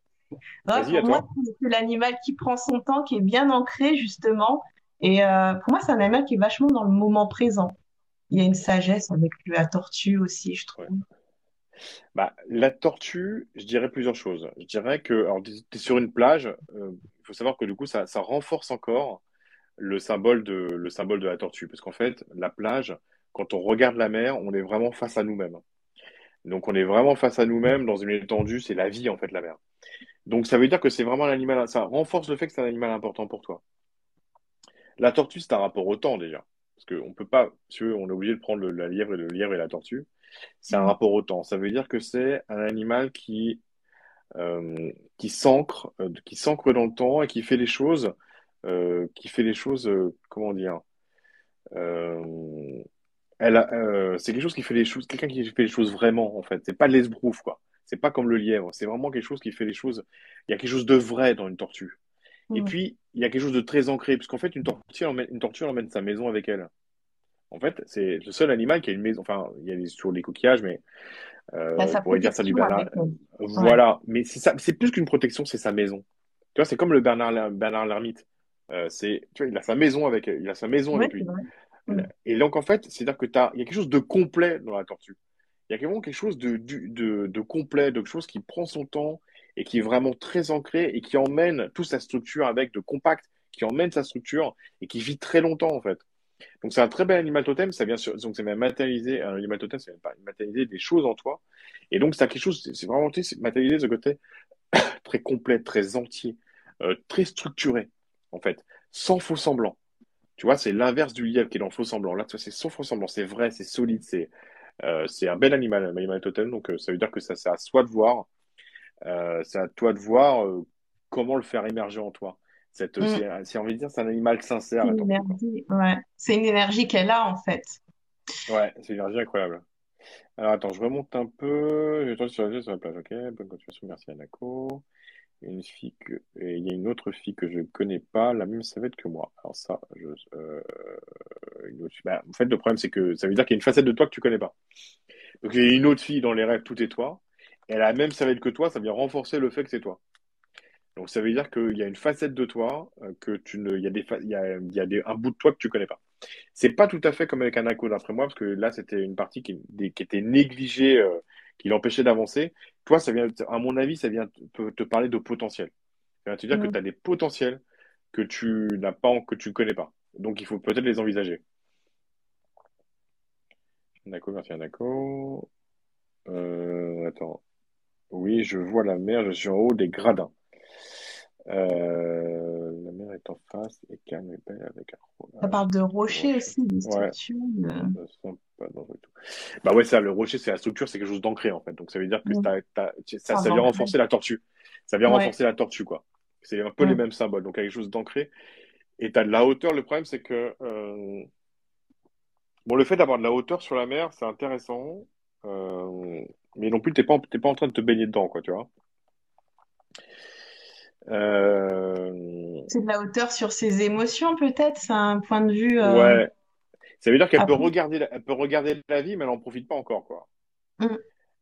Pour moi, c'est l'animal qui prend son temps, qui est bien ancré, justement. Et euh, pour moi, c'est un animal qui est vachement dans le moment présent. Il y a une sagesse avec la tortue aussi, je Ouais. trouve. Bah, la tortue, je dirais plusieurs choses. Je dirais que, alors, tu es sur une plage, euh, il faut savoir que du coup, ça, ça renforce encore le symbole de, le symbole de la tortue. Parce qu'en fait, la plage, quand on regarde la mer, on est vraiment face à nous-mêmes. Donc, on est vraiment face à nous-mêmes dans une étendue, c'est la vie, en fait, la mer. Donc, ça veut dire que c'est vraiment un animal, ça renforce le fait que c'est un animal important pour toi. La tortue, c'est un rapport au temps, déjà. Parce qu'on peut pas, si on est obligé de prendre le, la lièvre et le lièvre et la tortue. C'est un Mm. rapport au temps. Ça veut dire que c'est un animal qui, euh, qui s'ancre, euh, qui s'ancre dans le temps et qui fait les choses, euh, qui fait les choses, euh, comment dire, euh, elle a, euh, c'est quelque chose qui fait les choses, quelqu'un qui fait les choses vraiment, en fait. C'est pas de l'esbrouf, quoi. C'est pas comme le lièvre. C'est vraiment quelque chose qui fait les choses. Il y a quelque chose de vrai dans une tortue. Et puis, il y a quelque chose de très ancré, puisqu'en fait, une tortue, emmène, une tortue, emmène sa maison avec elle. En fait, c'est le seul animal qui a une maison. Enfin, il y a des, sur les coquillages, mais euh, on pourrait dire ça du Bernard. Ouais. Voilà. Mais c'est ça, c'est plus qu'une protection, c'est sa maison. Tu vois, c'est comme le Bernard, Bernard l'ermite. Euh, c'est, tu vois, il a sa maison avec, il a sa maison Ouais, avec lui. Mm. Et donc, en fait, c'est-à-dire que y a quelque chose de complet dans la tortue. Il y a vraiment quelque chose de, de, complet, de quelque chose qui prend son temps et qui est vraiment très ancré et qui emmène toute sa structure avec de compact, qui emmène sa structure et qui vit très longtemps, en fait. Donc, c'est un très bel animal totem. Ça vient sur, donc, matérialiser, un animal totem, même pas matérialiser des choses en toi. Et donc, c'est quelque chose, c'est vraiment, c'est matérialiser ce côté [coughs] très complet, très entier, euh, très structuré, en fait, sans faux semblant. Tu vois, c'est l'inverse du lièvre qui est dans le faux semblant. Là, tu vois, c'est sans faux semblant, c'est vrai, c'est solide, c'est euh, c'est un bel animal, un animal totem. Donc, euh, ça veut dire que ça, c'est à soi de voir, euh, c'est à toi de voir comment le faire émerger en toi. Cette, Mm. c'est, c'est envie de dire, c'est un animal sincère, C'est une énergie, ouais. C'est une énergie qu'elle a, en fait. Ouais, c'est une énergie incroyable. Alors, attends, je remonte un peu. Je sur la, sur la plage, ok? Bonne continuation, merci Anako. Une il y a une autre fille que je ne connais pas, la même savette que moi. Alors ça, je, euh, bah, en fait, le problème, c'est que ça veut dire qu'il y a une facette de toi que tu connais pas. Donc, il y a une autre fille dans les rêves, tout est toi. Elle a la même savette que toi, ça vient renforcer le fait que c'est toi. Donc, ça veut dire qu'il y a une facette de toi euh, que tu ne, il y a des, il y a, des, un bout de toi que tu connais pas. C'est pas tout à fait comme avec Anako d'après moi, parce que là, c'était une partie qui était négligée, euh, qui l'empêchait d'avancer. Toi, ça vient, à mon avis, ça vient te, parler de potentiel. Ça vient te dire que Mm. tu as des potentiels que tu n'as pas, que tu ne connais pas. Donc, il faut peut-être les envisager. D'accord, merci Anako. Euh, attends. Oui, je vois la mer, je suis en haut des gradins. Euh, mer est en face et calme et belle avec un Ça rocher. parle de rocher rocher. aussi, de Ouais, structure. de- ça sent pas dangereux du tout. Bah ouais, ça, le rocher, c'est la structure, c'est quelque chose d'ancré en fait. Donc ça veut dire que ça, vient renforcer la tortue. Ça vient Ouais. renforcer la tortue, quoi. C'est un peu les mêmes symboles. Donc quelque chose d'ancré. Et t'as de la hauteur. Le problème, c'est que euh, bon, le fait d'avoir de la hauteur sur la mer, c'est intéressant. Euh, mais non plus, t'es pas, en- t'es pas en train de te baigner dedans, quoi, tu vois. Euh, C'est de la hauteur sur ses émotions, peut-être. C'est un point de vue. euh, ouais. Ça veut dire qu'elle peut regarder, la- elle peut regarder la vie, mais elle en profite pas encore, quoi. Mm.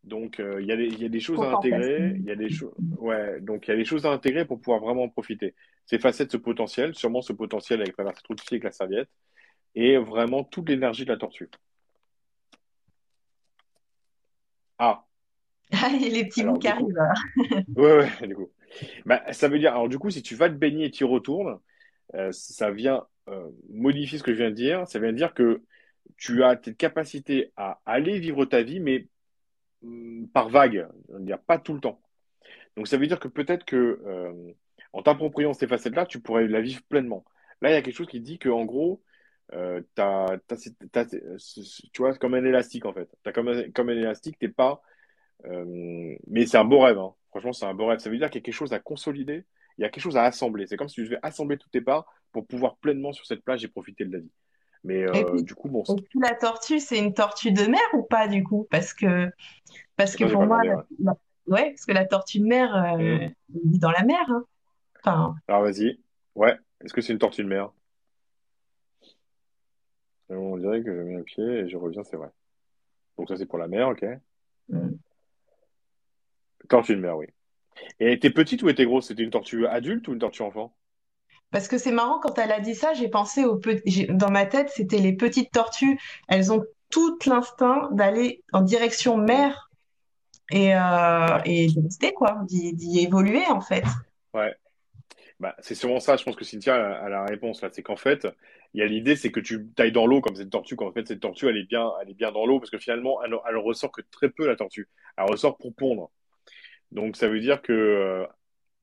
Donc, euh, il y a des, il y a des choses à intégrer. Il y a des choses, ouais. Donc, il y a des choses à intégrer pour pouvoir vraiment en profiter. C'est de ce potentiel, sûrement ce potentiel avec cette outil avec la serviette, et vraiment toute l'énergie de la tortue. Ah, [laughs] Ah, les petits bouts alors qui du coup, arrivent. ouais, ouais, du coup. Bah, ça veut dire, alors du coup, si tu vas te baigner et tu y retournes, euh, ça vient euh, modifier ce que je viens de dire. Ça vient dire que tu as cette capacité à aller vivre ta vie, mais hum, par vague, on dire pas tout le temps. Donc ça veut dire que peut-être que euh, en t'appropriant ces facettes-là, tu pourrais la vivre pleinement. Là, il y a quelque chose qui dit que en gros, euh, t'as, t'as- t'as- tu vois, comme un élastique en fait. T'as comme un, comme un élastique, t'es pas. Euh, mais c'est un beau rêve. hein. Franchement, c'est un beau rêve. Ça veut dire qu'il y a quelque chose à consolider, il y a quelque chose à assembler. C'est comme si tu devais assembler toutes tes parts pour pouvoir pleinement sur cette plage et profiter de la vie. Mais euh, puis, du coup, bon, la tortue, c'est une tortue de mer ou pas du coup? Parce que, parce que pour moi, la, Ouais. la- ouais, parce que la tortue de mer, euh, elle vit dans la mer. hein. Enfin, Alors vas-y. Ouais. Est-ce que c'est une tortue de mer? On dirait que je mets un pied et je reviens, c'est vrai. Donc ça, c'est pour la mer, ok. mm. Tortue de mer, oui. Et elle était petite ou elle était grosse? C'était une tortue adulte ou une tortue enfant? Parce que c'est marrant, quand elle a dit ça, j'ai pensé aux dans ma tête, c'était les petites tortues. Elles ont tout l'instinct d'aller en direction mer et, euh, et quoi, d'y d'y évoluer, en fait. ouais. Bah, c'est sûrement ça, je pense que Cynthia a, a la réponse là. C'est qu'en fait, il y a l'idée, c'est que tu tailles dans l'eau comme cette tortue, qu'en fait, cette tortue, elle est bien, elle est bien dans l'eau parce que finalement, elle, elle ressort que très peu, la tortue. Elle ressort pour pondre. Donc, ça veut dire que, euh,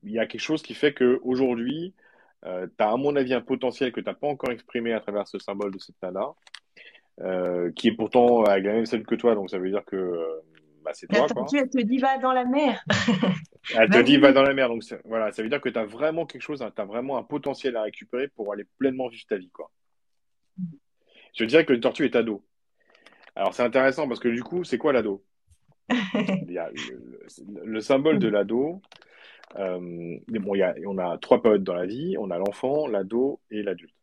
il y a quelque chose qui fait que aujourd'hui, euh, tu as, à mon avis, un potentiel que tu n'as pas encore exprimé à travers ce symbole de cette nana, euh, qui est pourtant avec la même scène que toi. Donc, ça veut dire que euh, bah, c'est toi, quoi. tortue, elle te dit, va dans la mer. [laughs] Elle te dit, va dans la mer. Donc, voilà, ça veut dire que tu as vraiment quelque chose, tu as vraiment un potentiel à récupérer pour aller pleinement vivre ta vie, quoi. Je dirais que le tortue est ado. Alors, c'est intéressant parce que du coup, c'est quoi l'ado? [laughs] Le, le- le symbole de l'ado. Euh, mais bon, y a, on a trois périodes dans la vie. On a l'enfant, l'ado et l'adulte.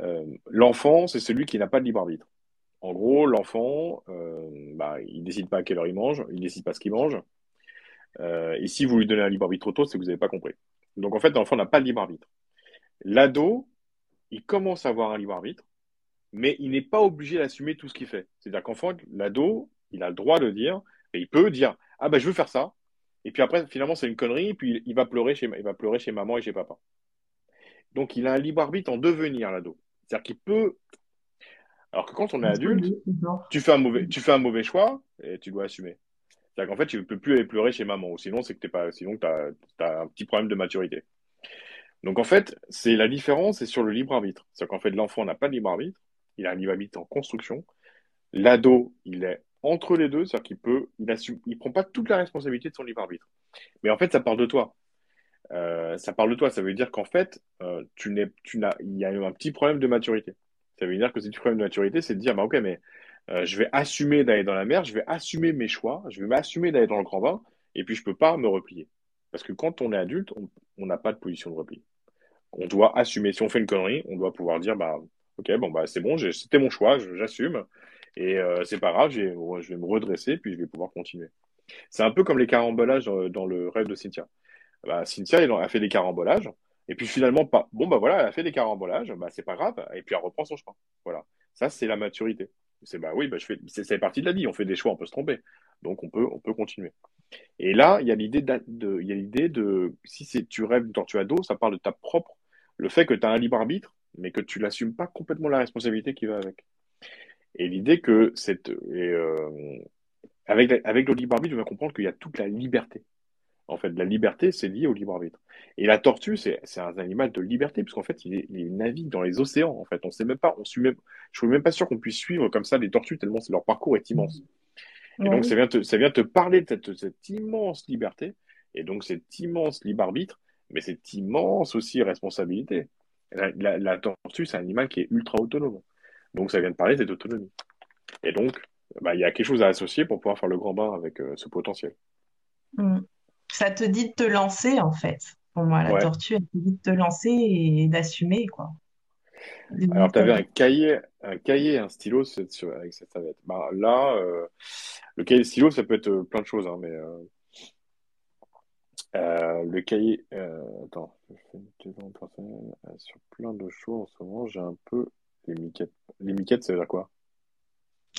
Euh, l'enfant, c'est celui qui n'a pas de libre arbitre. En gros, l'enfant, euh, bah, il décide pas à quelle heure il mange, il décide pas ce qu'il mange. Euh, et si vous lui donnez un libre arbitre trop tôt, c'est que vous n'avez pas compris. Donc en fait, l'enfant n'a pas de libre arbitre. L'ado, il commence à avoir un libre arbitre, mais il n'est pas obligé d'assumer tout ce qu'il fait. C'est-à-dire qu'enfant, l'ado, il a le droit de dire, et il peut dire, ah ben je veux faire ça. Et puis après, finalement, c'est une connerie, et puis il va pleurer chez, il va pleurer chez maman et chez papa. Donc il a un libre arbitre en devenir, l'ado. C'est-à-dire qu'il peut, alors que quand on est adulte, tu fais un mauvais, tu fais un mauvais choix, et tu dois assumer. C'est-à-dire qu'en fait, tu ne peux plus aller pleurer chez maman, ou sinon, c'est que t'es pas, sinon, t'as un petit problème de maturité. Donc en fait, c'est la différence, c'est sur le libre arbitre. C'est-à-dire qu'en fait, l'enfant n'a pas de libre arbitre, il a un libre arbitre en construction. L'ado, il est entre les deux, c'est-à-dire qu'il peut, il assume, il prend pas toute la responsabilité de son libre arbitre. Mais en fait, ça part de toi. Euh, ça parle de toi. Ça veut dire qu'en fait, euh, tu n'es, tu n'as, il y a un petit problème de maturité. Ça veut dire que ce petit problème de maturité, c'est de dire, bah ok, mais euh, je vais assumer d'aller dans la mer, je vais assumer mes choix, je vais m'assumer d'aller dans le grand bain, et puis je peux pas me replier. Parce que quand on est adulte, on on n'a pas de position de repli. On doit assumer. Si on fait une connerie, on doit pouvoir dire, bah ok, bon bah c'est bon, j'ai- c'était mon choix, je- j'assume, et euh, c'est pas grave, je vais me redresser, puis je vais pouvoir continuer. C'est un peu comme les carambolages dans, dans le rêve de Cynthia. Bah, Cynthia, elle a fait des carambolages. Et puis finalement, pas. Bon, bah voilà, elle a fait des carambolages, bah c'est pas grave. Et puis elle reprend son chemin. Voilà. Ça, c'est la maturité. C'est bah oui, bah je fais. C'est partie de la vie. On fait des choix, on peut se tromper. Donc on peut, on peut continuer. Et là, il y a l'idée de, si c'est, tu rêves d'une tortue à dos, ça parle de ta propre, le fait que tu as un libre arbitre, mais que tu l'assumes pas complètement la responsabilité qui va avec. Et l'idée que cette, et, euh, avec, la- avec le libre arbitre, je vais comprendre qu'il y a toute la liberté. En fait, la liberté, c'est lié au libre arbitre. Et la tortue, c'est c'est un animal de liberté, puisqu'en fait, il, navigue dans les océans. En fait, on sait même pas, on suit même, je suis même pas sûr qu'on puisse suivre comme ça les tortues tellement leur parcours est immense. Et donc, ça vient te, ça vient te parler de cette, cette immense liberté, et donc cette immense libre arbitre, mais cette immense aussi responsabilité. La, la, la tortue, c'est un animal qui est ultra autonome. Donc, ça vient de parler de cette autonomie. Et donc, bah, il y a quelque chose à associer pour pouvoir faire le grand bain avec euh, ce potentiel. Mm. Ça te dit de te lancer, en fait. Pour moi, la Ouais. tortue, elle te dit de te lancer et d'assumer, quoi. Alors, tu avais un cahier, un cahier et un stylo sur- avec cette serviette. Bah, là, euh, le cahier et le stylo, ça peut être euh, plein de choses, hein, mais le cahier. attends, je fais une sur plein de choses en ce moment, j'ai un peu les miquettes. Les miquettes, ça veut dire quoi?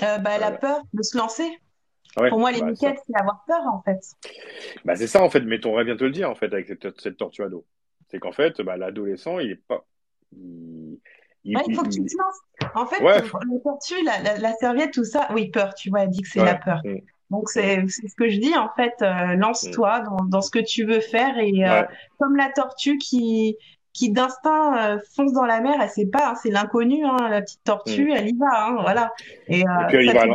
Euh, bah, la Euh, peur de se lancer. ah ouais, Pour moi, les bah miquettes, c'est avoir peur, en fait. Bah, c'est ça en fait, mais ton rêve vient te le dire en fait avec cette, cette tortue ado. C'est qu'en fait, bah, l'adolescent, il est pas. Il, il, Ouais, il il- faut que tu te lances. En fait, Ouais, tortue, la, la, la serviette, tout ça, oui, peur, tu vois, elle dit que c'est la peur. mm, Donc, mm, c'est ce que je dis, en fait, euh, mm, lance-toi dans, dans ce que tu veux faire. Et euh, comme la tortue qui, qui d'instinct euh, fonce dans la mer, elle sait pas, hein, c'est l'inconnu, hein, la petite mm. tortue, elle y va, hein, voilà. Et Et euh, puis elle y va,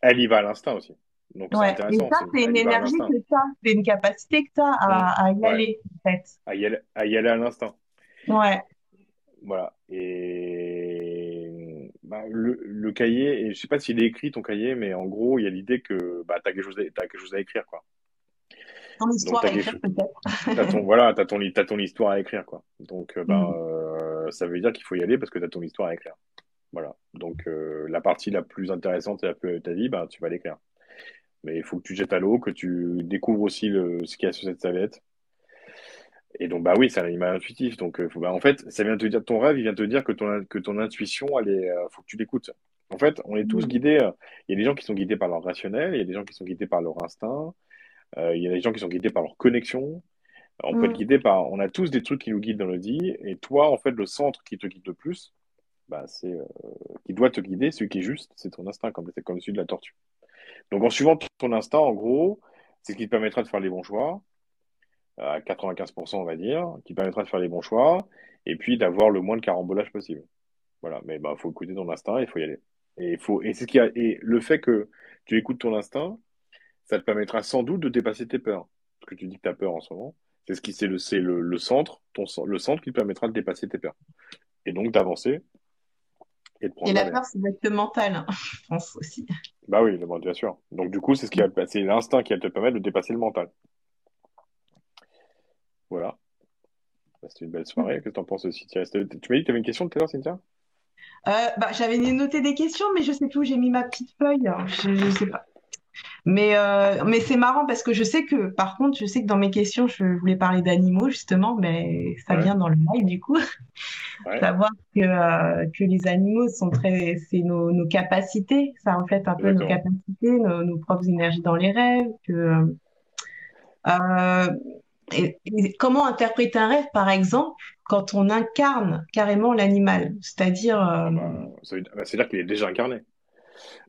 elle, y va à l'instinct aussi. Donc c'est ouais. Et ça, c'est- une énergie que tu as, c'est une capacité que tu as Mm, à, à y Ouais, aller, en fait. à y aller, à y aller à l'instinct. Ouais. Voilà. Et bah, le, le cahier, et je sais pas s'il est écrit ton cahier, mais en gros, il y a l'idée que bah, tu as quelque chose à écrire, quoi. Ton histoire à écrire, peut-être. [laughs] t'as ton, voilà, t'as ton, t'as ton histoire à écrire, quoi. Donc euh, ben, Mm. euh, ça veut dire qu'il faut y aller parce que t'as ton histoire à écrire. Voilà. Donc euh, la partie la plus intéressante et la plus de ta vie, ben, tu vas l'écrire. Mais il faut que tu jettes à l'eau, que tu découvres aussi le, ce qu'il y a sur cette serviette. Et donc, bah oui, c'est un animal intuitif. Donc, faut, bah, en fait, ça vient te dire, ton rêve, il vient te dire que ton, que ton intuition, elle est, euh, faut que tu l'écoutes. En fait, on est tous Mm. guidés. euh, Il y a des gens qui sont guidés par leur rationnel, il y a des gens qui sont guidés par leur instinct, il y a des gens qui sont guidés par leur connexion. On peut être Mm. guidé par, on a tous des trucs qui nous guident dans notre vie. Et toi, en fait, le centre qui te guide le plus, bah, c'est, euh, qui doit te guider, celui qui est juste, c'est ton instinct, comme, c'est comme celui de la tortue. Donc, en suivant ton instinct, en gros, c'est ce qui te permettra de faire les bons choix à 95%, on va dire, qui permettra de faire les bons choix et puis d'avoir le moins de carambolage possible. Voilà, mais bah faut écouter ton instinct, il faut y aller. Et il faut et c'est ce qui a et le fait que tu écoutes ton instinct, ça te permettra sans doute de dépasser tes peurs. Parce que tu dis que tu as peur en ce moment, c'est ce qui c'est le c'est le, le centre, ton le centre qui te permettra de dépasser tes peurs et donc d'avancer et de Et prendre la la peur, c'est d'être mental, hein, [laughs] je pense aussi. Bah oui, bon, bien sûr. Donc du coup, c'est ce qui va c'est l'instinct qui va te permettre de dépasser le mental. Voilà. Bah, C'était une belle soirée. Qu'est-ce que t'en penses aussi? Tu restes- tu m'as dit que tu avais une question tout à l'heure, Cynthia? Euh, bah, j'avais noté des questions, mais je sais plus où j'ai mis ma petite feuille. hein. Je, je sais pas. Mais, euh, mais c'est marrant parce que je sais que, par contre, je sais que dans mes questions, je voulais parler d'animaux, justement, mais ça Ouais, vient dans le live, du coup. [laughs] ouais, Savoir que, euh, que les animaux sont très, c'est nos, nos capacités, ça reflète un peu nos capacités, nos, nos propres énergies dans les rêves, que, euh, et, et comment interpréter un rêve, par exemple, quand on incarne carrément l'animal, c'est-à-dire, euh, bah, veut, bah, c'est-à-dire qu'il est déjà incarné.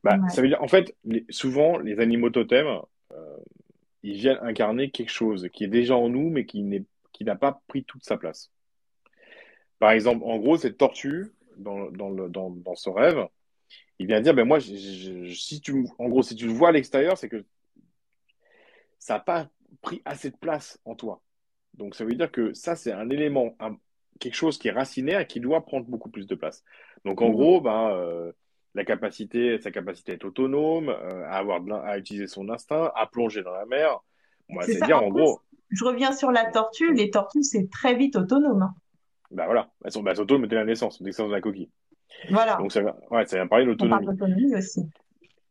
Bah, ouais, ça veut dire, en fait, les- souvent, les animaux totems, euh, ils viennent incarner quelque chose qui est déjà en nous, mais qui n'est, qui n'a pas pris toute sa place. Par exemple, en gros, cette tortue, dans, dans le, dans, dans ce rêve, il vient dire, ben moi, je- je- je- si tu, en gros, si tu le vois à l'extérieur, c'est que ça n'a pas pris assez de place en toi. Donc, ça veut dire que ça, c'est un élément, un- quelque chose qui est racinaire et qui doit prendre beaucoup plus de place. Donc, en Mhm. gros, ben, euh, la capacité, sa capacité à être autonome, euh, à avoir de à utiliser son instinct, à plonger dans la mer. Moi, c'est ça. c'est-à-dire, En en plus, gros, je reviens sur la tortue. Les tortues, c'est très vite autonome. hein. ben voilà, elles sont, elles sont autonomes dès la naissance, dès que c'est dans la coquille. Voilà. Donc, ça, va- ouais, ça vient parler On parle d'autonomie. d'autonomie aussi.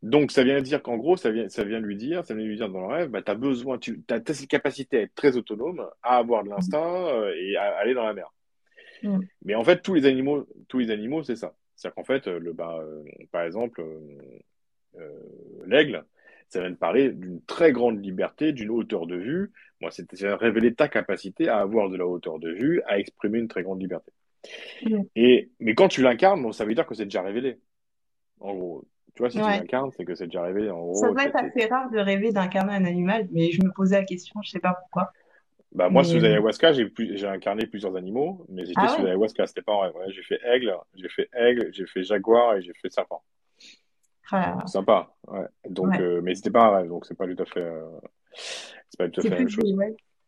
Donc, ça vient dire qu'en gros, ça vient, ça vient lui dire, ça vient lui dire dans le rêve, bah, t'as besoin, tu, t'as cette capacité à être très autonome, à avoir de l'instinct euh, et à aller dans la mer. Mm. Mais en fait, tous les animaux, tous les animaux, c'est ça. C'est-à-dire qu'en fait, euh, le, bah, euh, par exemple, euh, l'aigle, ça vient de parler d'une très grande liberté, d'une hauteur de vue. Moi, c'est, révéler ta capacité à avoir de la hauteur de vue, à exprimer une très grande liberté. Et, mais quand tu l'incarnes, bon, ça veut dire que c'est déjà révélé. En gros, tu vois, si tu l'incarnes, c'est que c'est déjà révélé. En Ça doit être assez rare de rêver d'incarner un animal, mais je me posais la question, je sais pas pourquoi. Bah, moi, Mais sous euh, ayahuasca, j'ai plus, incarné plusieurs animaux, mais j'étais ah sous ouais, ayahuasca, c'était pas rêve. Ouais, j'ai fait aigle, j'ai fait aigle, j'ai fait jaguar et j'ai fait serpent. ah, Sympa, ouais. Donc, ouais. euh, mais c'était pas un rêve, donc c'est pas tout à fait, euh, c'est pas tout à fait la même chose.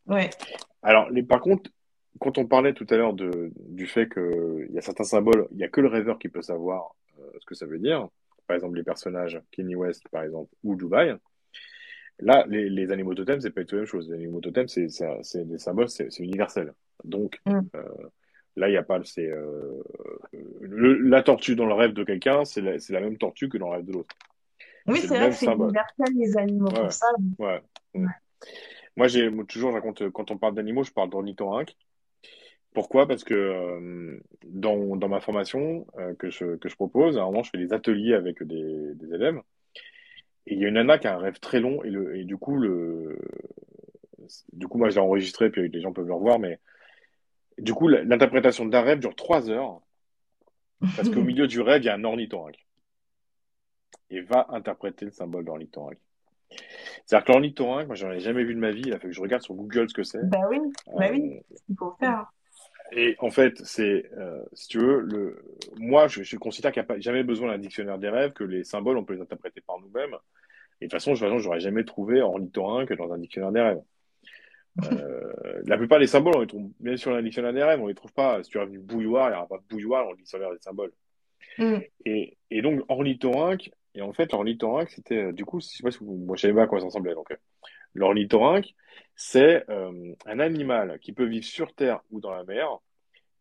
ouais. Alors, les, par contre, quand on parlait tout à l'heure de, du fait que il y a certains symboles, il y a que le rêveur qui peut savoir euh, ce que ça veut dire. Par exemple, les personnages Kenny West, par exemple, ou Dubaï. Là, les, les animaux totems, c'est pas du tout la même chose. Les animaux totems, c'est des symboles, c'est universel. Donc, Mm. euh, Là, il n'y a pas. C'est la tortue dans le rêve de quelqu'un, c'est la, la, même tortue que dans le rêve de l'autre. Oui, c'est vrai que c'est universel les animaux ouais. pour ça. Ouais. ouais. Moi, j'ai toujours, je raconte, quand on parle d'animaux, je parle d'ornithorynque. Pourquoi? Parce que euh, dans, dans ma formation euh, que, je, que je propose, à un moment, je fais des ateliers avec des, des élèves. Et il y a une nana qui a un rêve très long et, le, et du coup, le, du coup, moi, je l'ai enregistré, puis les gens peuvent le revoir, mais du coup, l'interprétation d'un rêve dure trois heures parce qu'au milieu du rêve, il y a un ornithorynque et va interpréter le symbole d'ornithorynque. C'est-à-dire que l'ornithorynque, moi, j'en ai jamais vu de ma vie. Il a fait que je regarde sur Google ce que c'est. Bah oui, bah oui, c'est ce qu'il faut faire. Et en fait, c'est, euh, si tu veux, le, moi, je, je considère qu'il n'y a pas, jamais besoin d'un dictionnaire des rêves, que les symboles, on peut les interpréter par nous-mêmes. Et de toute façon, je n'aurais jamais trouvé ornithorynque dans un dictionnaire des rêves. Euh, la plupart des symboles, on les trouve bien sûr dans le dictionnaire des rêves, on les trouve pas. Si tu as vu bouilloire, il n'y aura pas de bouilloire dans le dictionnaire des symboles. Mm. Et, et donc, ornithorynque, et en fait, l'ornithorynque, c'était, euh, du coup, je sais pas si vous, moi, je savais pas à quoi ça ressemblait. Donc, euh, l'ornithorynque, c'est euh, un animal qui peut vivre sur Terre ou dans la mer.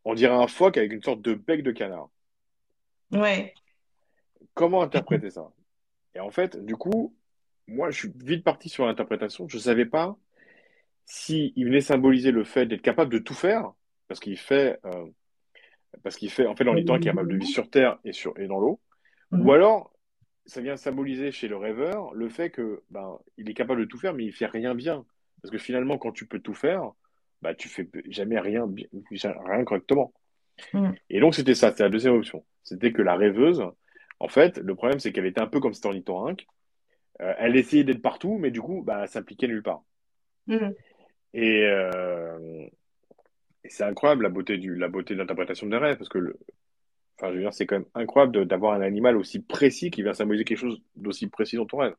On dirait un phoque avec une sorte de bec de canard. Ouais. Comment interpréter ça? Et en fait, du coup, moi, je suis vite parti sur l'interprétation. Je savais pas si il venait symboliser le fait d'être capable de tout faire, parce qu'il fait, euh, parce qu'il fait, en fait, est capable de vivre sur Terre et sur et dans l'eau, Mhm. ou alors ça vient symboliser chez le rêveur le fait que ben il est capable de tout faire, mais il fait rien bien, parce que finalement, quand tu peux tout faire, bah tu fais jamais rien rien correctement. Mhm. Et donc c'était ça, c'était la deuxième option. C'était que la rêveuse, en fait, le problème c'est qu'elle était un peu comme cet ornithorynque. Euh, elle essayait d'être partout, mais du coup, bah, elle s'impliquait nulle part. Et, euh, et c'est incroyable la beauté du, la beauté de l'interprétation des rêves, parce que le, enfin, je veux dire, c'est quand même incroyable d'avoir un animal aussi précis qui vient symboliser quelque chose d'aussi précis dans ton rêve.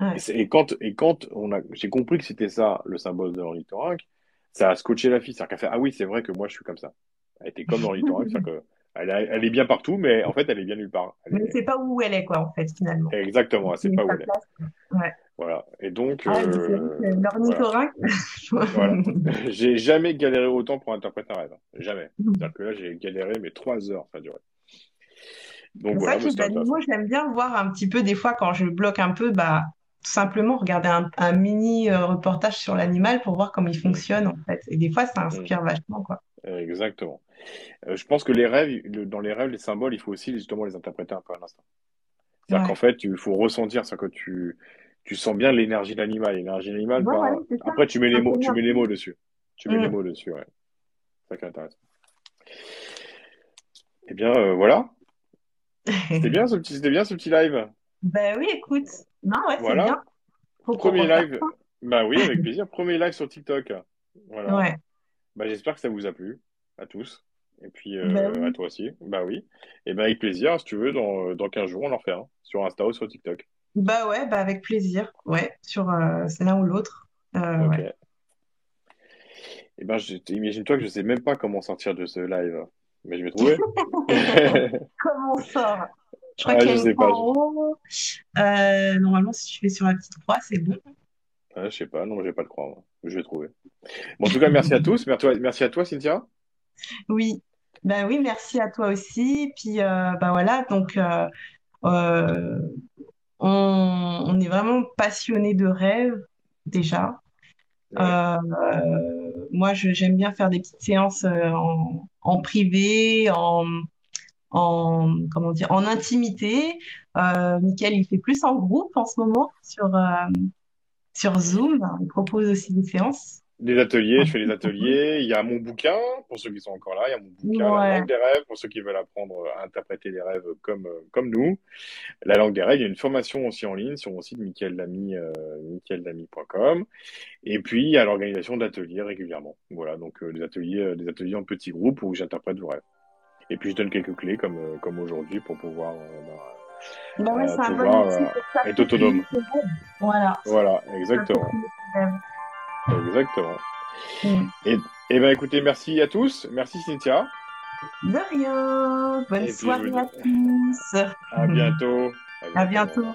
Ouais. Et, quand, et quand on a, j'ai compris que c'était ça, le symbole de l'ornithorynque, ça a scotché la fille. C'est-à-dire qu'elle fait, ah oui, c'est vrai que moi, je suis comme ça. Elle était comme l'ornithorynque, c'est-à-dire que elle, a- elle est bien partout, mais en fait, elle est bien nulle part. Elle Mais est- c'est pas où elle est, quoi, en fait, finalement. exactement, elle sait C'est pas où elle est. Ouais. Voilà. Et donc, Ah, euh, que l'ornithorynque. [laughs] Voilà. J'ai jamais galéré autant pour interpréter un rêve. Jamais. C'est-à-dire que là, j'ai galéré, mais trois heures, ça a duré. Donc voilà, intéressant. animaux, j'aime bien voir un petit peu, des fois, quand je bloque un peu, bah, tout simplement regarder un, un mini euh, reportage sur l'animal pour voir comment il Mm, fonctionne, en fait. Et des fois, ça mm, inspire vachement, quoi. exactement. Euh, je pense que les rêves, le- dans les rêves, les symboles, il faut aussi justement les interpréter un peu à l'instant. C'est-à-dire Ouais. qu'en fait, il faut ressentir, c'est que tu, tu sens bien l'énergie de l'animal. L'énergie de l'animal, Ouais, ouais, c'est ça. après, tu mets les mots, tu mets les mots dessus. Tu mets les Mm. mots dessus, ouais. C'est ça qui est intéressant. Eh bien, euh, voilà. C'était bien ce petit, c'était bien ce petit live. [laughs] Ben oui, écoute. Non, ouais, c'est Voilà. bien. Faut qu'on Premier live. Bah oui, avec plaisir. Premier live sur TikTok. Voilà. Ouais. Bah, j'espère que ça vous a plu, à tous. Et puis Ben euh, à oui. toi aussi. Bah oui. Et ben avec plaisir, si tu veux, dans, dans 15 jours, on en refait un. Sur Insta ou sur TikTok. Bah ouais, bah avec plaisir. Ouais, sur euh, c'est l'un ou l'autre. Euh, Ok. ouais. Et ben je- imagine-toi que je sais même pas comment sortir de ce live. Mais je vais trouver. [laughs] Comment on sort? Je crois Ah, qu'il y a une croix en haut. Euh, normalement, si tu fais sur la petite croix, c'est bon. Ah, je sais pas. Non, je vais pas le croire. moi. Je vais trouver. Bon, en tout cas, merci à tous. Merci à toi, Cynthia. Oui. Bah oui, merci à toi aussi. Puis euh, bah voilà, donc euh, euh, on, on est vraiment passionné de rêve déjà. Ouais. Moi, j'aime bien faire des petites séances en, en privé, en, en, comment dire, en intimité. Euh, Mickaël, il fait plus en groupe en ce moment sur, euh, sur Zoom. Il propose aussi des séances. Des ateliers, je fais des [laughs] ateliers. Il y a mon bouquin, pour ceux qui sont encore là, il y a mon bouquin, La langue des rêves, pour ceux qui veulent apprendre à interpréter les rêves comme, euh, comme nous. La langue des rêves, il y a une formation aussi en ligne sur mon site Michael Lamy, euh. Et puis, il y a l'organisation d'ateliers régulièrement. Voilà, donc euh, des ateliers, euh, des ateliers en petits groupes où j'interprète vos rêves. Et puis, je donne quelques clés comme, euh, comme aujourd'hui pour pouvoir, bah, ouais, c'est un bon pouvoir outil pour être autonome. Voilà. Voilà, exactement. Exactement. Mm. Et, et ben écoutez, merci à tous. Merci Cynthia. De rien. Bonne Et soirée vous à tous. à bientôt. [laughs] À bientôt.